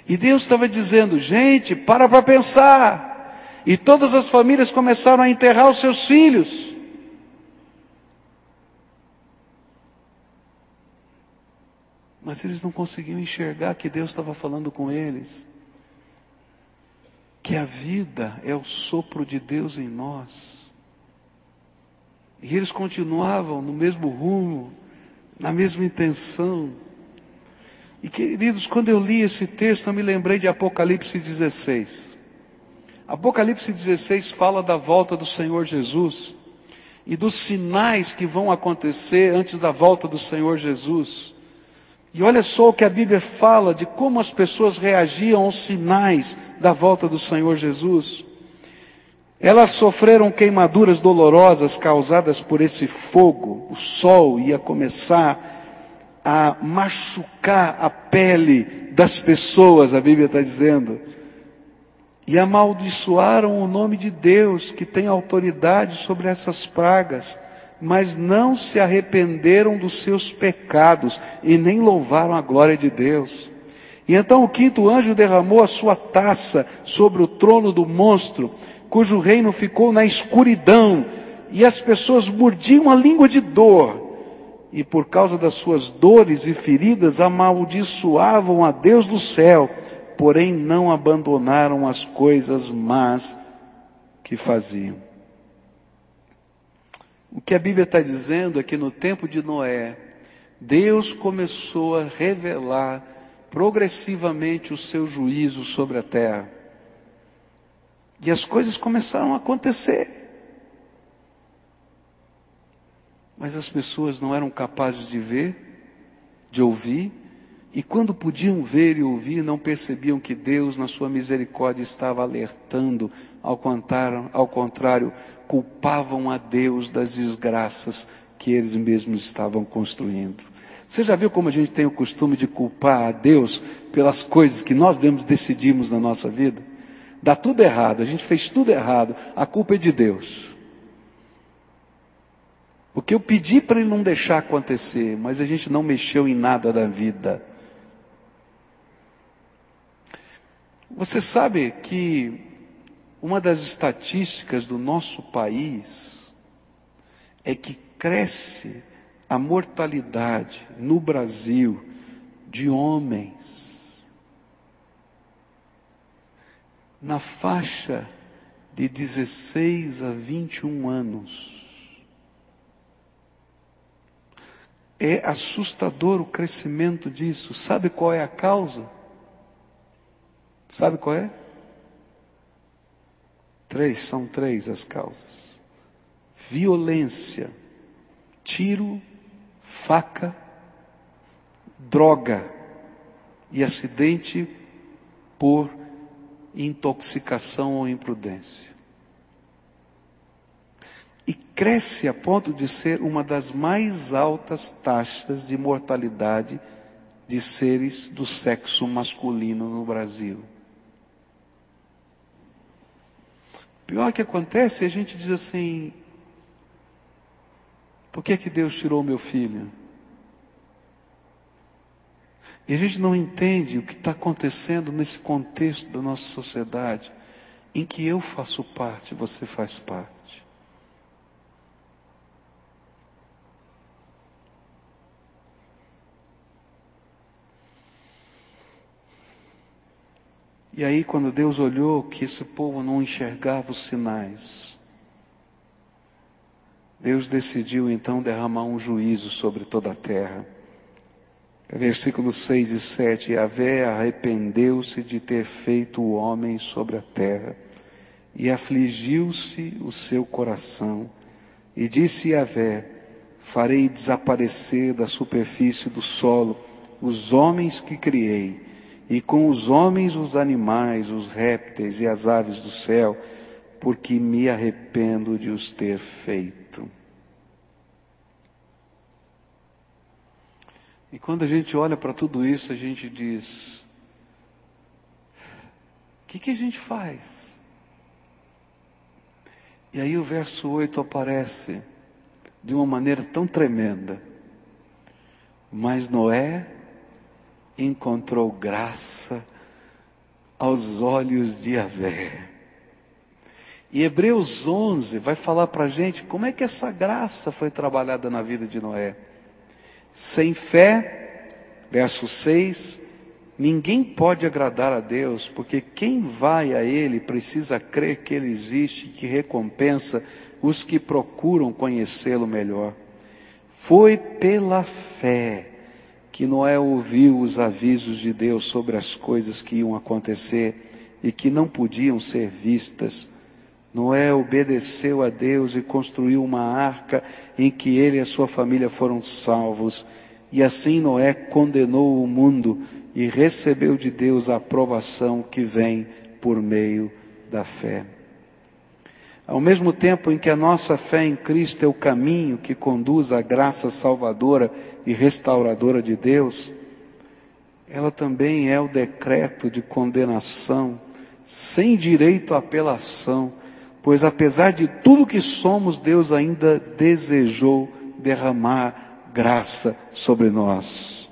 E Deus estava dizendo, gente, para para pensar. E todas as famílias começaram a enterrar os seus filhos. Mas eles não conseguiam enxergar que Deus estava falando com eles. Que a vida é o sopro de Deus em nós. E eles continuavam no mesmo rumo, na mesma intenção. E queridos, quando eu li esse texto, eu me lembrei de Apocalipse 16. Apocalipse 16 fala da volta do Senhor Jesus e dos sinais que vão acontecer antes da volta do Senhor Jesus. E olha só o que a Bíblia fala de como as pessoas reagiam aos sinais da volta do Senhor Jesus. Elas sofreram queimaduras dolorosas causadas por esse fogo. O sol ia começar a machucar a pele das pessoas, a Bíblia está dizendo. E amaldiçoaram o nome de Deus, que tem autoridade sobre essas pragas mas não se arrependeram dos seus pecados e nem louvaram a glória de Deus. E então o quinto anjo derramou a sua taça sobre o trono do monstro, cujo reino ficou na escuridão, e as pessoas mordiam a língua de dor, e por causa das suas dores e feridas amaldiçoavam a Deus do céu, porém não abandonaram as coisas más que faziam. O que a Bíblia está dizendo é que no tempo de Noé, Deus começou a revelar progressivamente o seu juízo sobre a terra. E as coisas começaram a acontecer. Mas as pessoas não eram capazes de ver, de ouvir, e quando podiam ver e ouvir, não percebiam que Deus, na sua misericórdia, estava alertando, ao contrário, ao contrário culpavam a Deus das desgraças que eles mesmos estavam construindo. Você já viu como a gente tem o costume de culpar a Deus pelas coisas que nós mesmos decidimos na nossa vida? Dá tudo errado, a gente fez tudo errado, a culpa é de Deus. Porque eu pedi para ele não deixar acontecer, mas a gente não mexeu em nada da vida. Você sabe que uma das estatísticas do nosso país é que cresce a mortalidade no Brasil de homens na faixa de 16 a 21 anos. É assustador o crescimento disso. Sabe qual é a causa? Sabe qual é? Três, são três as causas: violência, tiro, faca, droga e acidente por intoxicação ou imprudência e cresce a ponto de ser uma das mais altas taxas de mortalidade de seres do sexo masculino no Brasil. O pior que acontece, a gente diz assim: por que, que Deus tirou meu filho? E a gente não entende o que está acontecendo nesse contexto da nossa sociedade, em que eu faço parte, você faz parte. E aí, quando Deus olhou que esse povo não enxergava os sinais, Deus decidiu então derramar um juízo sobre toda a terra. Versículos 6 e 7: Yahvé arrependeu-se de ter feito o homem sobre a terra, e afligiu-se o seu coração. E disse Yahvé: Farei desaparecer da superfície do solo os homens que criei e com os homens, os animais, os répteis e as aves do céu, porque me arrependo de os ter feito. E quando a gente olha para tudo isso, a gente diz: o que, que a gente faz? E aí o verso 8 aparece de uma maneira tão tremenda. Mas Noé encontrou graça aos olhos de Yahvé. E Hebreus 11 vai falar para a gente como é que essa graça foi trabalhada na vida de Noé. Sem fé, verso 6, ninguém pode agradar a Deus, porque quem vai a Ele precisa crer que Ele existe e que recompensa os que procuram conhecê-lo melhor. Foi pela fé que Noé ouviu os avisos de Deus sobre as coisas que iam acontecer e que não podiam ser vistas. Noé obedeceu a Deus e construiu uma arca em que ele e a sua família foram salvos. E assim Noé condenou o mundo e recebeu de Deus a aprovação que vem por meio da fé. Ao mesmo tempo em que a nossa fé em Cristo é o caminho que conduz à graça salvadora e restauradora de Deus, ela também é o decreto de condenação, sem direito à apelação, pois apesar de tudo que somos, Deus ainda desejou derramar graça sobre nós.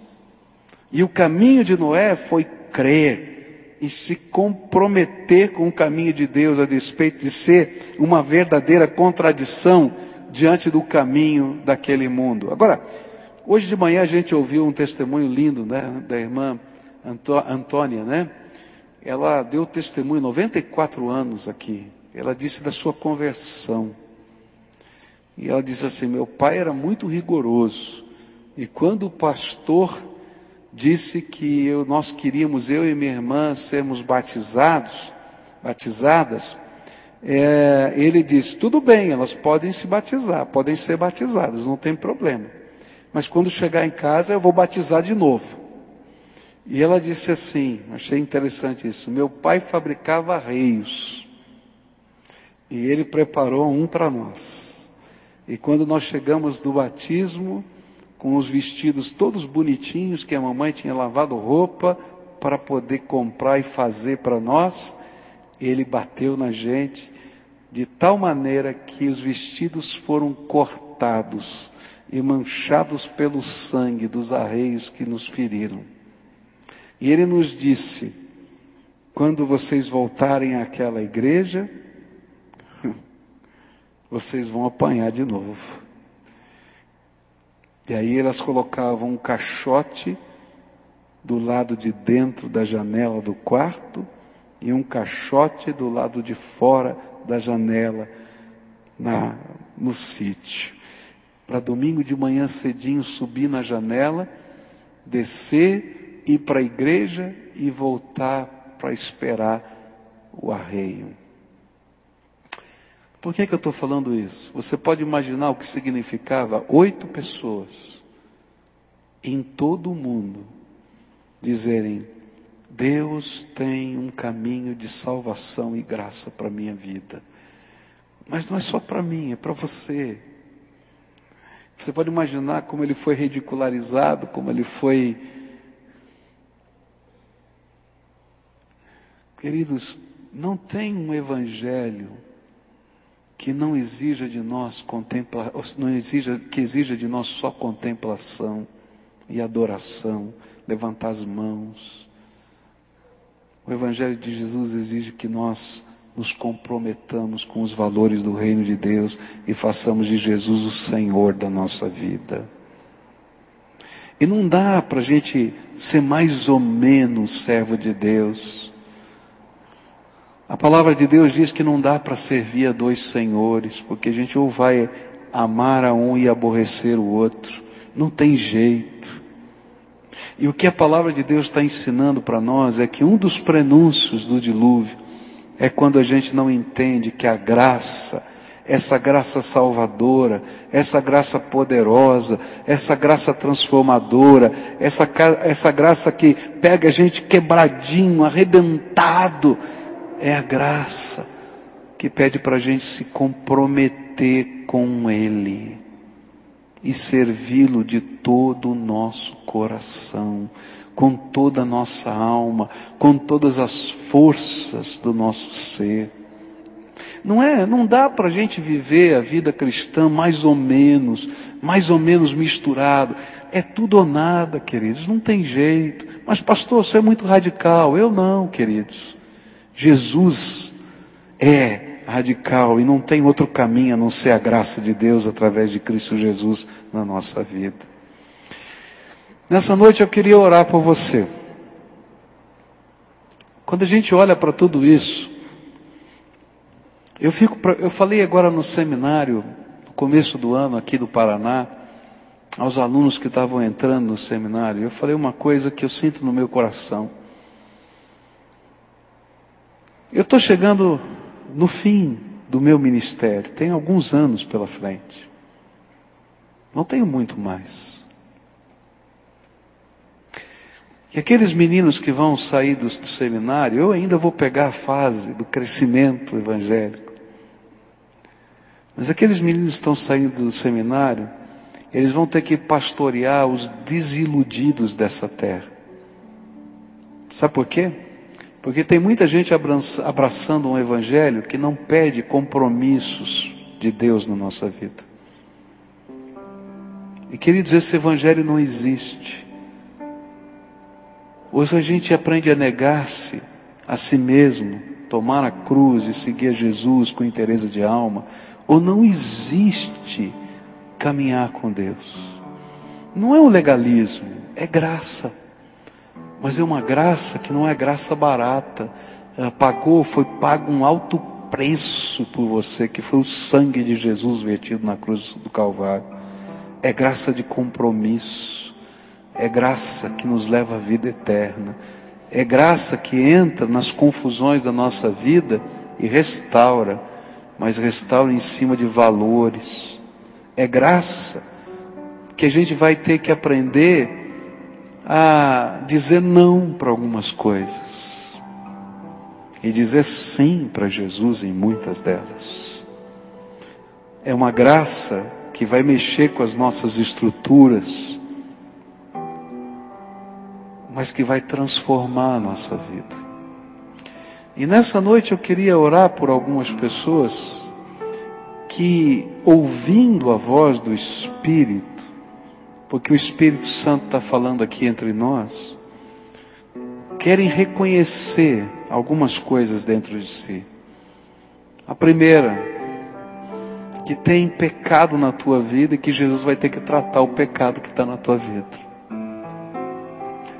E o caminho de Noé foi crer e se comprometer com o caminho de Deus a despeito de ser uma verdadeira contradição diante do caminho daquele mundo. Agora, hoje de manhã a gente ouviu um testemunho lindo, né, da irmã Antônia, né? Ela deu testemunho 94 anos aqui. Ela disse da sua conversão. E ela disse assim: "Meu pai era muito rigoroso. E quando o pastor disse que eu, nós queríamos, eu e minha irmã, sermos batizados, batizadas, é, ele disse: tudo bem, elas podem se batizar, podem ser batizadas, não tem problema. Mas quando chegar em casa, eu vou batizar de novo. E ela disse assim: achei interessante isso. Meu pai fabricava reios. E ele preparou um para nós. E quando nós chegamos do batismo, com os vestidos todos bonitinhos que a mamãe tinha lavado roupa para poder comprar e fazer para nós, ele bateu na gente de tal maneira que os vestidos foram cortados e manchados pelo sangue dos arreios que nos feriram. E ele nos disse: quando vocês voltarem àquela igreja, vocês vão apanhar de novo. E aí elas colocavam um caixote do lado de dentro da janela do quarto e um caixote do lado de fora da janela na, no sítio. Para domingo de manhã cedinho subir na janela, descer, ir para a igreja e voltar para esperar o arreio. Por que, que eu estou falando isso? Você pode imaginar o que significava oito pessoas em todo o mundo dizerem: Deus tem um caminho de salvação e graça para a minha vida. Mas não é só para mim, é para você. Você pode imaginar como ele foi ridicularizado, como ele foi. Queridos, não tem um evangelho que não exija de nós contempla, não exija, que exija de nós só contemplação e adoração, levantar as mãos. O Evangelho de Jesus exige que nós nos comprometamos com os valores do reino de Deus e façamos de Jesus o Senhor da nossa vida. E não dá para a gente ser mais ou menos servo de Deus. A palavra de Deus diz que não dá para servir a dois senhores, porque a gente ou vai amar a um e aborrecer o outro. Não tem jeito. E o que a palavra de Deus está ensinando para nós é que um dos prenúncios do dilúvio é quando a gente não entende que a graça, essa graça salvadora, essa graça poderosa, essa graça transformadora, essa, essa graça que pega a gente quebradinho, arrebentado, é a graça que pede para a gente se comprometer com Ele e servi-lo de todo o nosso coração, com toda a nossa alma, com todas as forças do nosso ser. Não é, não dá para a gente viver a vida cristã mais ou menos, mais ou menos misturado. É tudo ou nada, queridos, não tem jeito. Mas pastor, você é muito radical. Eu não, queridos. Jesus é radical e não tem outro caminho a não ser a graça de Deus através de Cristo Jesus na nossa vida. Nessa noite eu queria orar por você. Quando a gente olha para tudo isso, eu fico, eu falei agora no seminário, no começo do ano aqui do Paraná, aos alunos que estavam entrando no seminário, eu falei uma coisa que eu sinto no meu coração. Eu estou chegando no fim do meu ministério, tenho alguns anos pela frente. Não tenho muito mais. E aqueles meninos que vão sair do, seminário, eu ainda vou pegar a fase do crescimento evangélico. Mas aqueles meninos que estão saindo do seminário, eles vão ter que pastorear os desiludidos dessa terra. Sabe por quê? Porque tem muita gente abraçando um evangelho que não pede compromissos de Deus na nossa vida. E queridos, esse evangelho não existe. Hoje a gente aprende a negar-se a si mesmo, tomar a cruz e seguir Jesus com interesse de alma, ou não existe caminhar com Deus. Não é um legalismo, é graça. Mas é uma graça que não é graça barata. Ela pagou, foi pago um alto preço por você, que foi o sangue de Jesus vertido na cruz do Calvário. É graça de compromisso. É graça que nos leva à vida eterna. É graça que entra nas confusões da nossa vida e restaura, mas restaura em cima de valores. É graça que a gente vai ter que aprender a dizer não para algumas coisas e dizer sim para Jesus em muitas delas. É uma graça que vai mexer com as nossas estruturas, mas que vai transformar a nossa vida. E nessa noite eu queria orar por algumas pessoas que, ouvindo a voz do Espírito, porque o Espírito Santo está falando aqui entre nós, querem reconhecer algumas coisas dentro de si. A primeira, que tem pecado na tua vida e que Jesus vai ter que tratar o pecado que está na tua vida.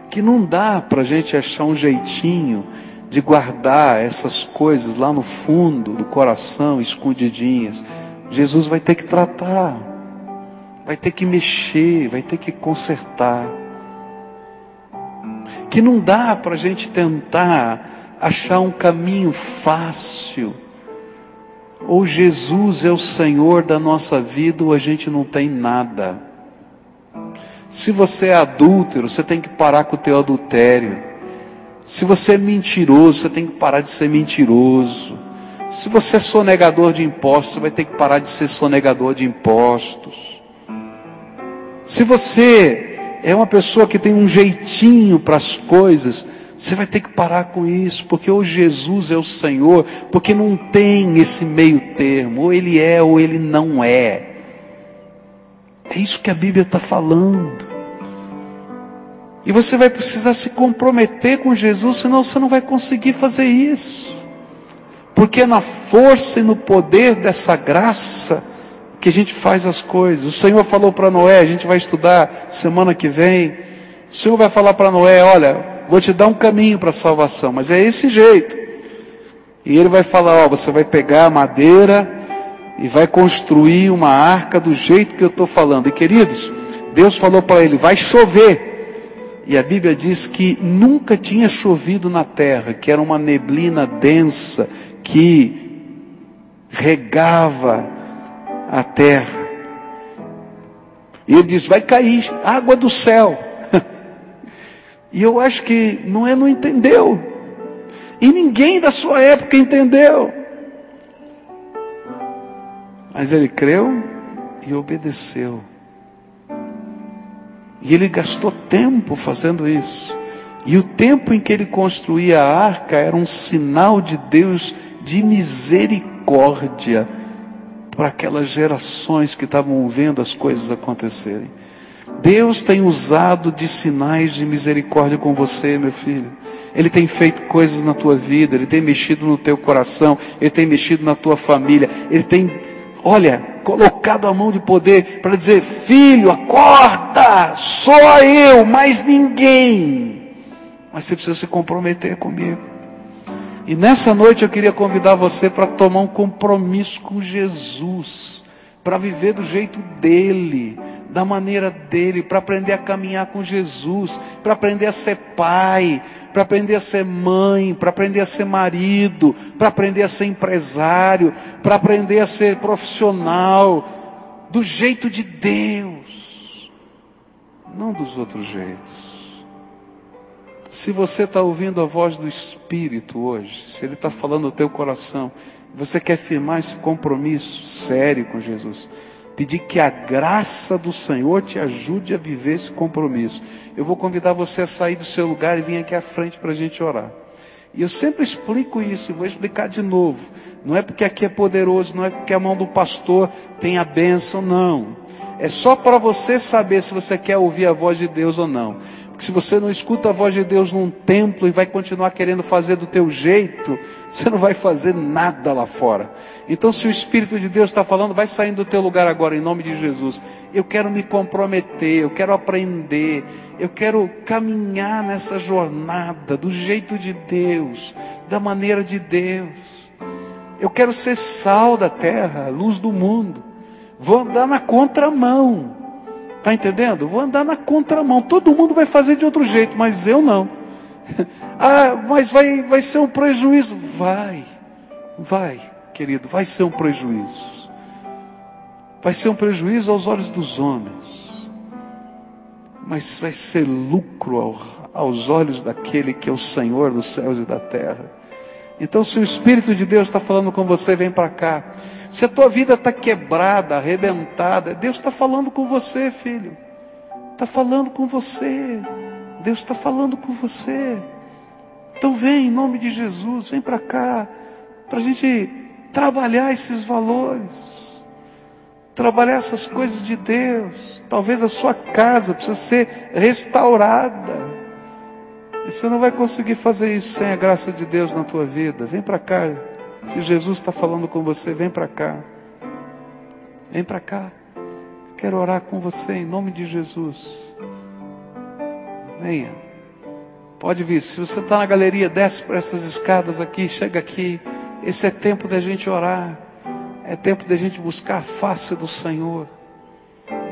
Que não dá para a gente achar um jeitinho de guardar essas coisas lá no fundo do coração, escondidinhas. Jesus vai ter que tratar vai ter que mexer, vai ter que consertar. Que não dá para a gente tentar achar um caminho fácil. Ou Jesus é o Senhor da nossa vida, ou a gente não tem nada. Se você é adúltero, você tem que parar com o teu adultério. Se você é mentiroso, você tem que parar de ser mentiroso. Se você é sonegador de impostos, você vai ter que parar de ser sonegador de impostos. Se você é uma pessoa que tem um jeitinho para as coisas, você vai ter que parar com isso, porque ou Jesus é o Senhor, porque não tem esse meio termo, ou Ele é ou Ele não é. É isso que a Bíblia está falando. E você vai precisar se comprometer com Jesus, senão você não vai conseguir fazer isso. Porque é na força e no poder dessa graça, que a gente faz as coisas. O Senhor falou para Noé, a gente vai estudar semana que vem. O Senhor vai falar para Noé: olha, vou te dar um caminho para a salvação, mas é esse jeito. E ele vai falar: ó, você vai pegar a madeira e vai construir uma arca do jeito que eu estou falando. E queridos, Deus falou para ele: vai chover. E a Bíblia diz que nunca tinha chovido na terra, que era uma neblina densa que regava a terra. E ele diz: vai cair água do céu. e eu acho que Noé não entendeu. E ninguém da sua época entendeu. Mas ele creu e obedeceu. E ele gastou tempo fazendo isso. E o tempo em que ele construía a arca era um sinal de Deus de misericórdia para aquelas gerações que estavam vendo as coisas acontecerem. Deus tem usado de sinais de misericórdia com você, meu filho. Ele tem feito coisas na tua vida, ele tem mexido no teu coração, ele tem mexido na tua família, ele tem, olha, colocado a mão de poder para dizer: Filho, acorda, só eu, mais ninguém. Mas você precisa se comprometer comigo. E nessa noite eu queria convidar você para tomar um compromisso com Jesus, para viver do jeito dele, da maneira dele, para aprender a caminhar com Jesus, para aprender a ser pai, para aprender a ser mãe, para aprender a ser marido, para aprender a ser empresário, para aprender a ser profissional, do jeito de Deus, não dos outros jeitos. Se você está ouvindo a voz do Espírito hoje, se Ele está falando no teu coração, você quer firmar esse compromisso sério com Jesus, pedir que a graça do Senhor te ajude a viver esse compromisso. Eu vou convidar você a sair do seu lugar e vir aqui à frente para a gente orar. E eu sempre explico isso e vou explicar de novo. Não é porque aqui é poderoso, não é porque a mão do pastor tem a bênção, não. É só para você saber se você quer ouvir a voz de Deus ou não. Se você não escuta a voz de Deus num templo e vai continuar querendo fazer do teu jeito, você não vai fazer nada lá fora. Então, se o Espírito de Deus está falando, vai saindo do teu lugar agora, em nome de Jesus. Eu quero me comprometer, eu quero aprender, eu quero caminhar nessa jornada do jeito de Deus, da maneira de Deus. Eu quero ser sal da terra, luz do mundo. Vou andar na contramão. Está entendendo? Vou andar na contramão. Todo mundo vai fazer de outro jeito, mas eu não. ah, mas vai, vai ser um prejuízo. Vai. Vai, querido, vai ser um prejuízo. Vai ser um prejuízo aos olhos dos homens. Mas vai ser lucro ao, aos olhos daquele que é o Senhor dos céus e da terra. Então, se o Espírito de Deus está falando com você, vem para cá. Se a tua vida está quebrada, arrebentada, Deus está falando com você, filho. Está falando com você. Deus está falando com você. Então vem em nome de Jesus, vem para cá, para a gente trabalhar esses valores, trabalhar essas coisas de Deus. Talvez a sua casa precisa ser restaurada. E você não vai conseguir fazer isso sem a graça de Deus na tua vida. Vem para cá. Se Jesus está falando com você, vem para cá. Vem para cá. Quero orar com você em nome de Jesus. Venha. Pode vir. Se você está na galeria, desce por essas escadas aqui, chega aqui. Esse é tempo da gente orar. É tempo da gente buscar a face do Senhor.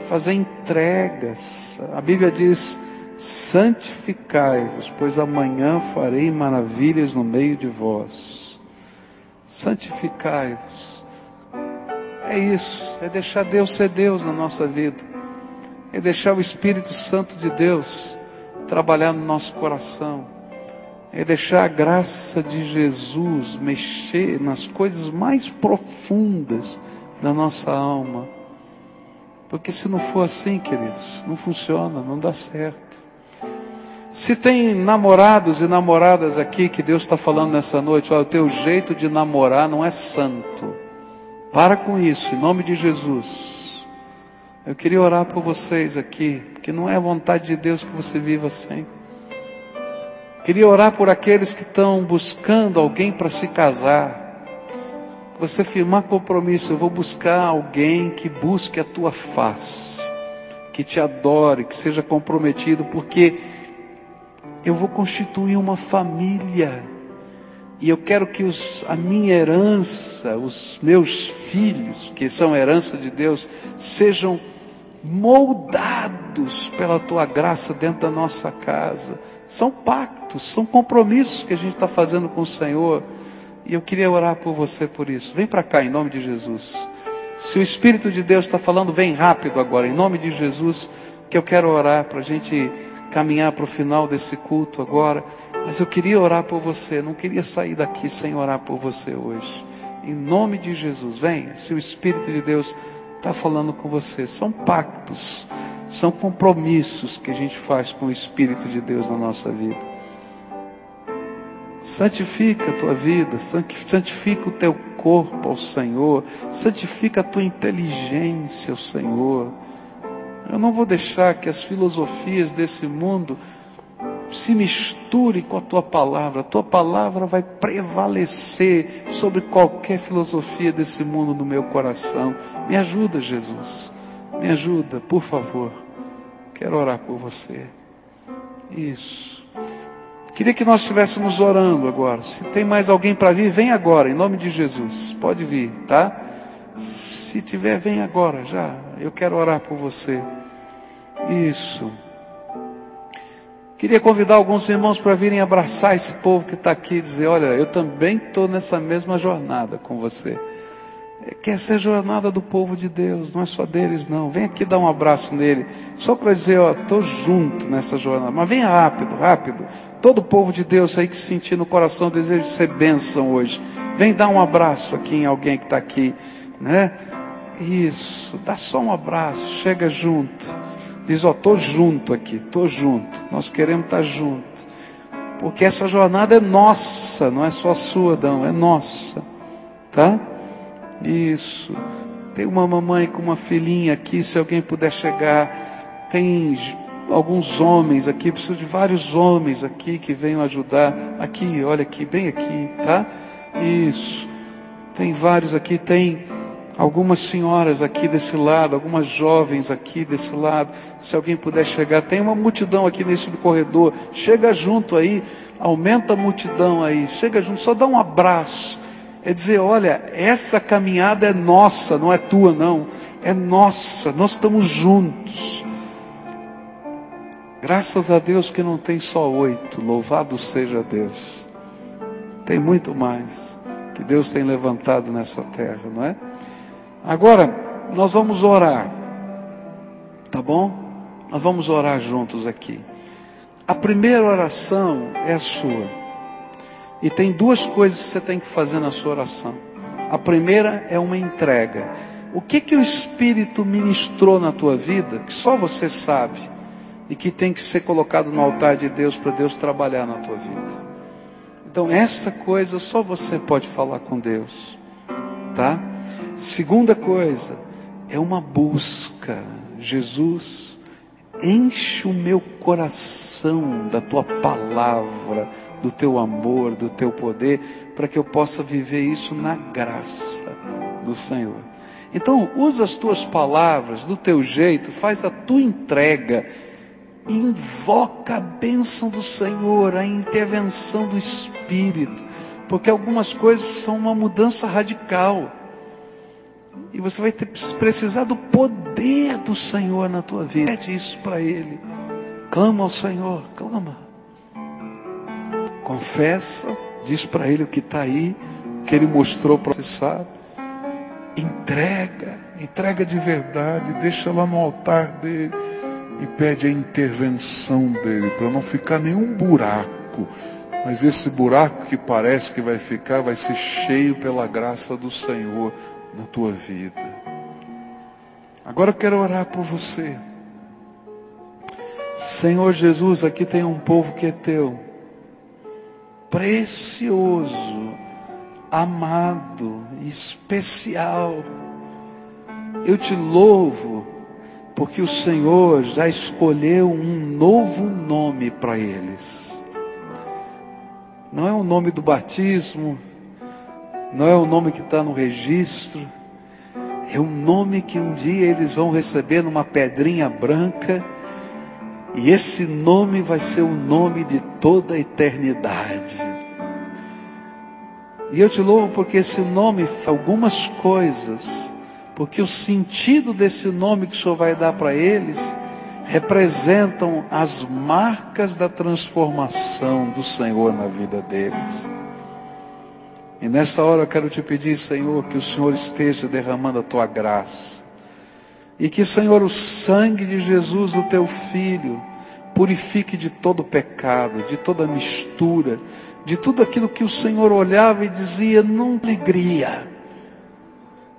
Fazer entregas. A Bíblia diz santificai-vos, pois amanhã farei maravilhas no meio de vós. Santificai-vos. É isso, é deixar Deus ser Deus na nossa vida. É deixar o Espírito Santo de Deus trabalhar no nosso coração. É deixar a graça de Jesus mexer nas coisas mais profundas da nossa alma. Porque se não for assim, queridos, não funciona, não dá certo. Se tem namorados e namoradas aqui que Deus está falando nessa noite, olha, o teu jeito de namorar não é santo. Para com isso, em nome de Jesus. Eu queria orar por vocês aqui, porque não é vontade de Deus que você viva assim. Queria orar por aqueles que estão buscando alguém para se casar. Você firmar compromisso, eu vou buscar alguém que busque a tua face, que te adore, que seja comprometido, porque eu vou constituir uma família. E eu quero que os, a minha herança, os meus filhos, que são herança de Deus, sejam moldados pela tua graça dentro da nossa casa. São pactos, são compromissos que a gente está fazendo com o Senhor. E eu queria orar por você por isso. Vem para cá em nome de Jesus. Se o Espírito de Deus está falando, vem rápido agora, em nome de Jesus, que eu quero orar para a gente caminhar para o final desse culto agora, mas eu queria orar por você, não queria sair daqui sem orar por você hoje. Em nome de Jesus, vem, se o Espírito de Deus está falando com você, são pactos, são compromissos que a gente faz com o Espírito de Deus na nossa vida. Santifica a tua vida, santifica o teu corpo ao Senhor, santifica a tua inteligência ao Senhor eu não vou deixar que as filosofias desse mundo se misturem com a tua palavra. A tua palavra vai prevalecer sobre qualquer filosofia desse mundo no meu coração. Me ajuda, Jesus. Me ajuda, por favor. Quero orar por você. Isso. Queria que nós estivéssemos orando agora. Se tem mais alguém para vir, vem agora, em nome de Jesus. Pode vir, tá? Se tiver, vem agora já. Eu quero orar por você. Isso. Queria convidar alguns irmãos para virem abraçar esse povo que está aqui e dizer: Olha, eu também estou nessa mesma jornada com você. É que essa é a jornada do povo de Deus, não é só deles, não. Vem aqui dar um abraço nele, só para dizer: Ó, estou junto nessa jornada. Mas venha rápido, rápido. Todo o povo de Deus aí que sentir no coração o desejo de ser bênção hoje, vem dar um abraço aqui em alguém que está aqui, né? Isso, dá só um abraço, chega junto. Diz, ó, tô junto aqui, tô junto. Nós queremos estar tá junto. Porque essa jornada é nossa, não é só sua, não, é nossa. Tá? Isso. Tem uma mamãe com uma filhinha aqui, se alguém puder chegar. Tem alguns homens aqui, preciso de vários homens aqui que venham ajudar. Aqui, olha aqui, bem aqui, tá? Isso. Tem vários aqui, tem algumas senhoras aqui desse lado, algumas jovens aqui desse lado. Se alguém puder chegar, tem uma multidão aqui nesse corredor. Chega junto aí, aumenta a multidão aí. Chega junto, só dá um abraço. É dizer, olha, essa caminhada é nossa, não é tua não. É nossa, nós estamos juntos. Graças a Deus que não tem só oito. Louvado seja Deus. Tem muito mais. que Deus tem levantado nessa terra, não é? Agora, nós vamos orar, tá bom? Nós vamos orar juntos aqui. A primeira oração é a sua. E tem duas coisas que você tem que fazer na sua oração. A primeira é uma entrega. O que que o Espírito ministrou na tua vida que só você sabe e que tem que ser colocado no altar de Deus para Deus trabalhar na tua vida? Então, essa coisa só você pode falar com Deus, tá? Segunda coisa é uma busca. Jesus, enche o meu coração da tua palavra, do teu amor, do teu poder, para que eu possa viver isso na graça do Senhor. Então, usa as tuas palavras do teu jeito, faz a tua entrega invoca a bênção do Senhor, a intervenção do Espírito, porque algumas coisas são uma mudança radical. E você vai ter, precisar do poder do Senhor na tua vida. Pede isso para Ele. Clama ao Senhor, clama. Confessa, diz para Ele o que está aí, que Ele mostrou para você, sabe? Entrega, entrega de verdade, deixa lá no altar dele e pede a intervenção dele para não ficar nenhum buraco. Mas esse buraco que parece que vai ficar vai ser cheio pela graça do Senhor na tua vida. Agora eu quero orar por você. Senhor Jesus, aqui tem um povo que é teu, precioso, amado, especial. Eu te louvo porque o Senhor já escolheu um novo nome para eles. Não é o nome do batismo, não é o nome que está no registro, é um nome que um dia eles vão receber numa pedrinha branca, e esse nome vai ser o nome de toda a eternidade. E eu te louvo porque esse nome, algumas coisas, porque o sentido desse nome que o Senhor vai dar para eles representam as marcas da transformação do Senhor na vida deles. E nessa hora eu quero te pedir, Senhor, que o Senhor esteja derramando a tua graça. E que, Senhor, o sangue de Jesus, o teu filho, purifique de todo pecado, de toda mistura, de tudo aquilo que o Senhor olhava e dizia, não alegria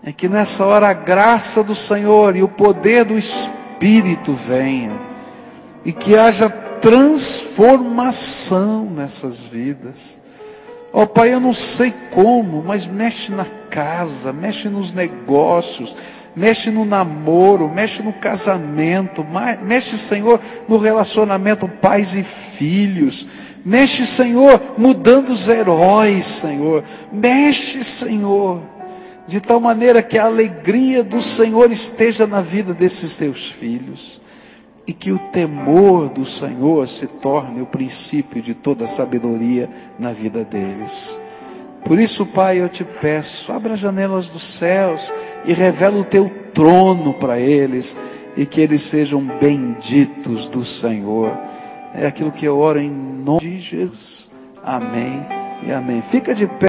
é que nessa hora a graça do Senhor e o poder do Espírito venham e que haja transformação nessas vidas. Ó oh, Pai, eu não sei como, mas mexe na casa, mexe nos negócios, mexe no namoro, mexe no casamento, mexe, Senhor, no relacionamento pais e filhos. Mexe, Senhor, mudando os heróis, Senhor. Mexe, Senhor de tal maneira que a alegria do Senhor esteja na vida desses teus filhos e que o temor do Senhor se torne o princípio de toda sabedoria na vida deles. Por isso, Pai, eu te peço, abra as janelas dos céus e revela o teu trono para eles e que eles sejam benditos do Senhor. É aquilo que eu oro em nome de Jesus. Amém e amém. Fica de pé.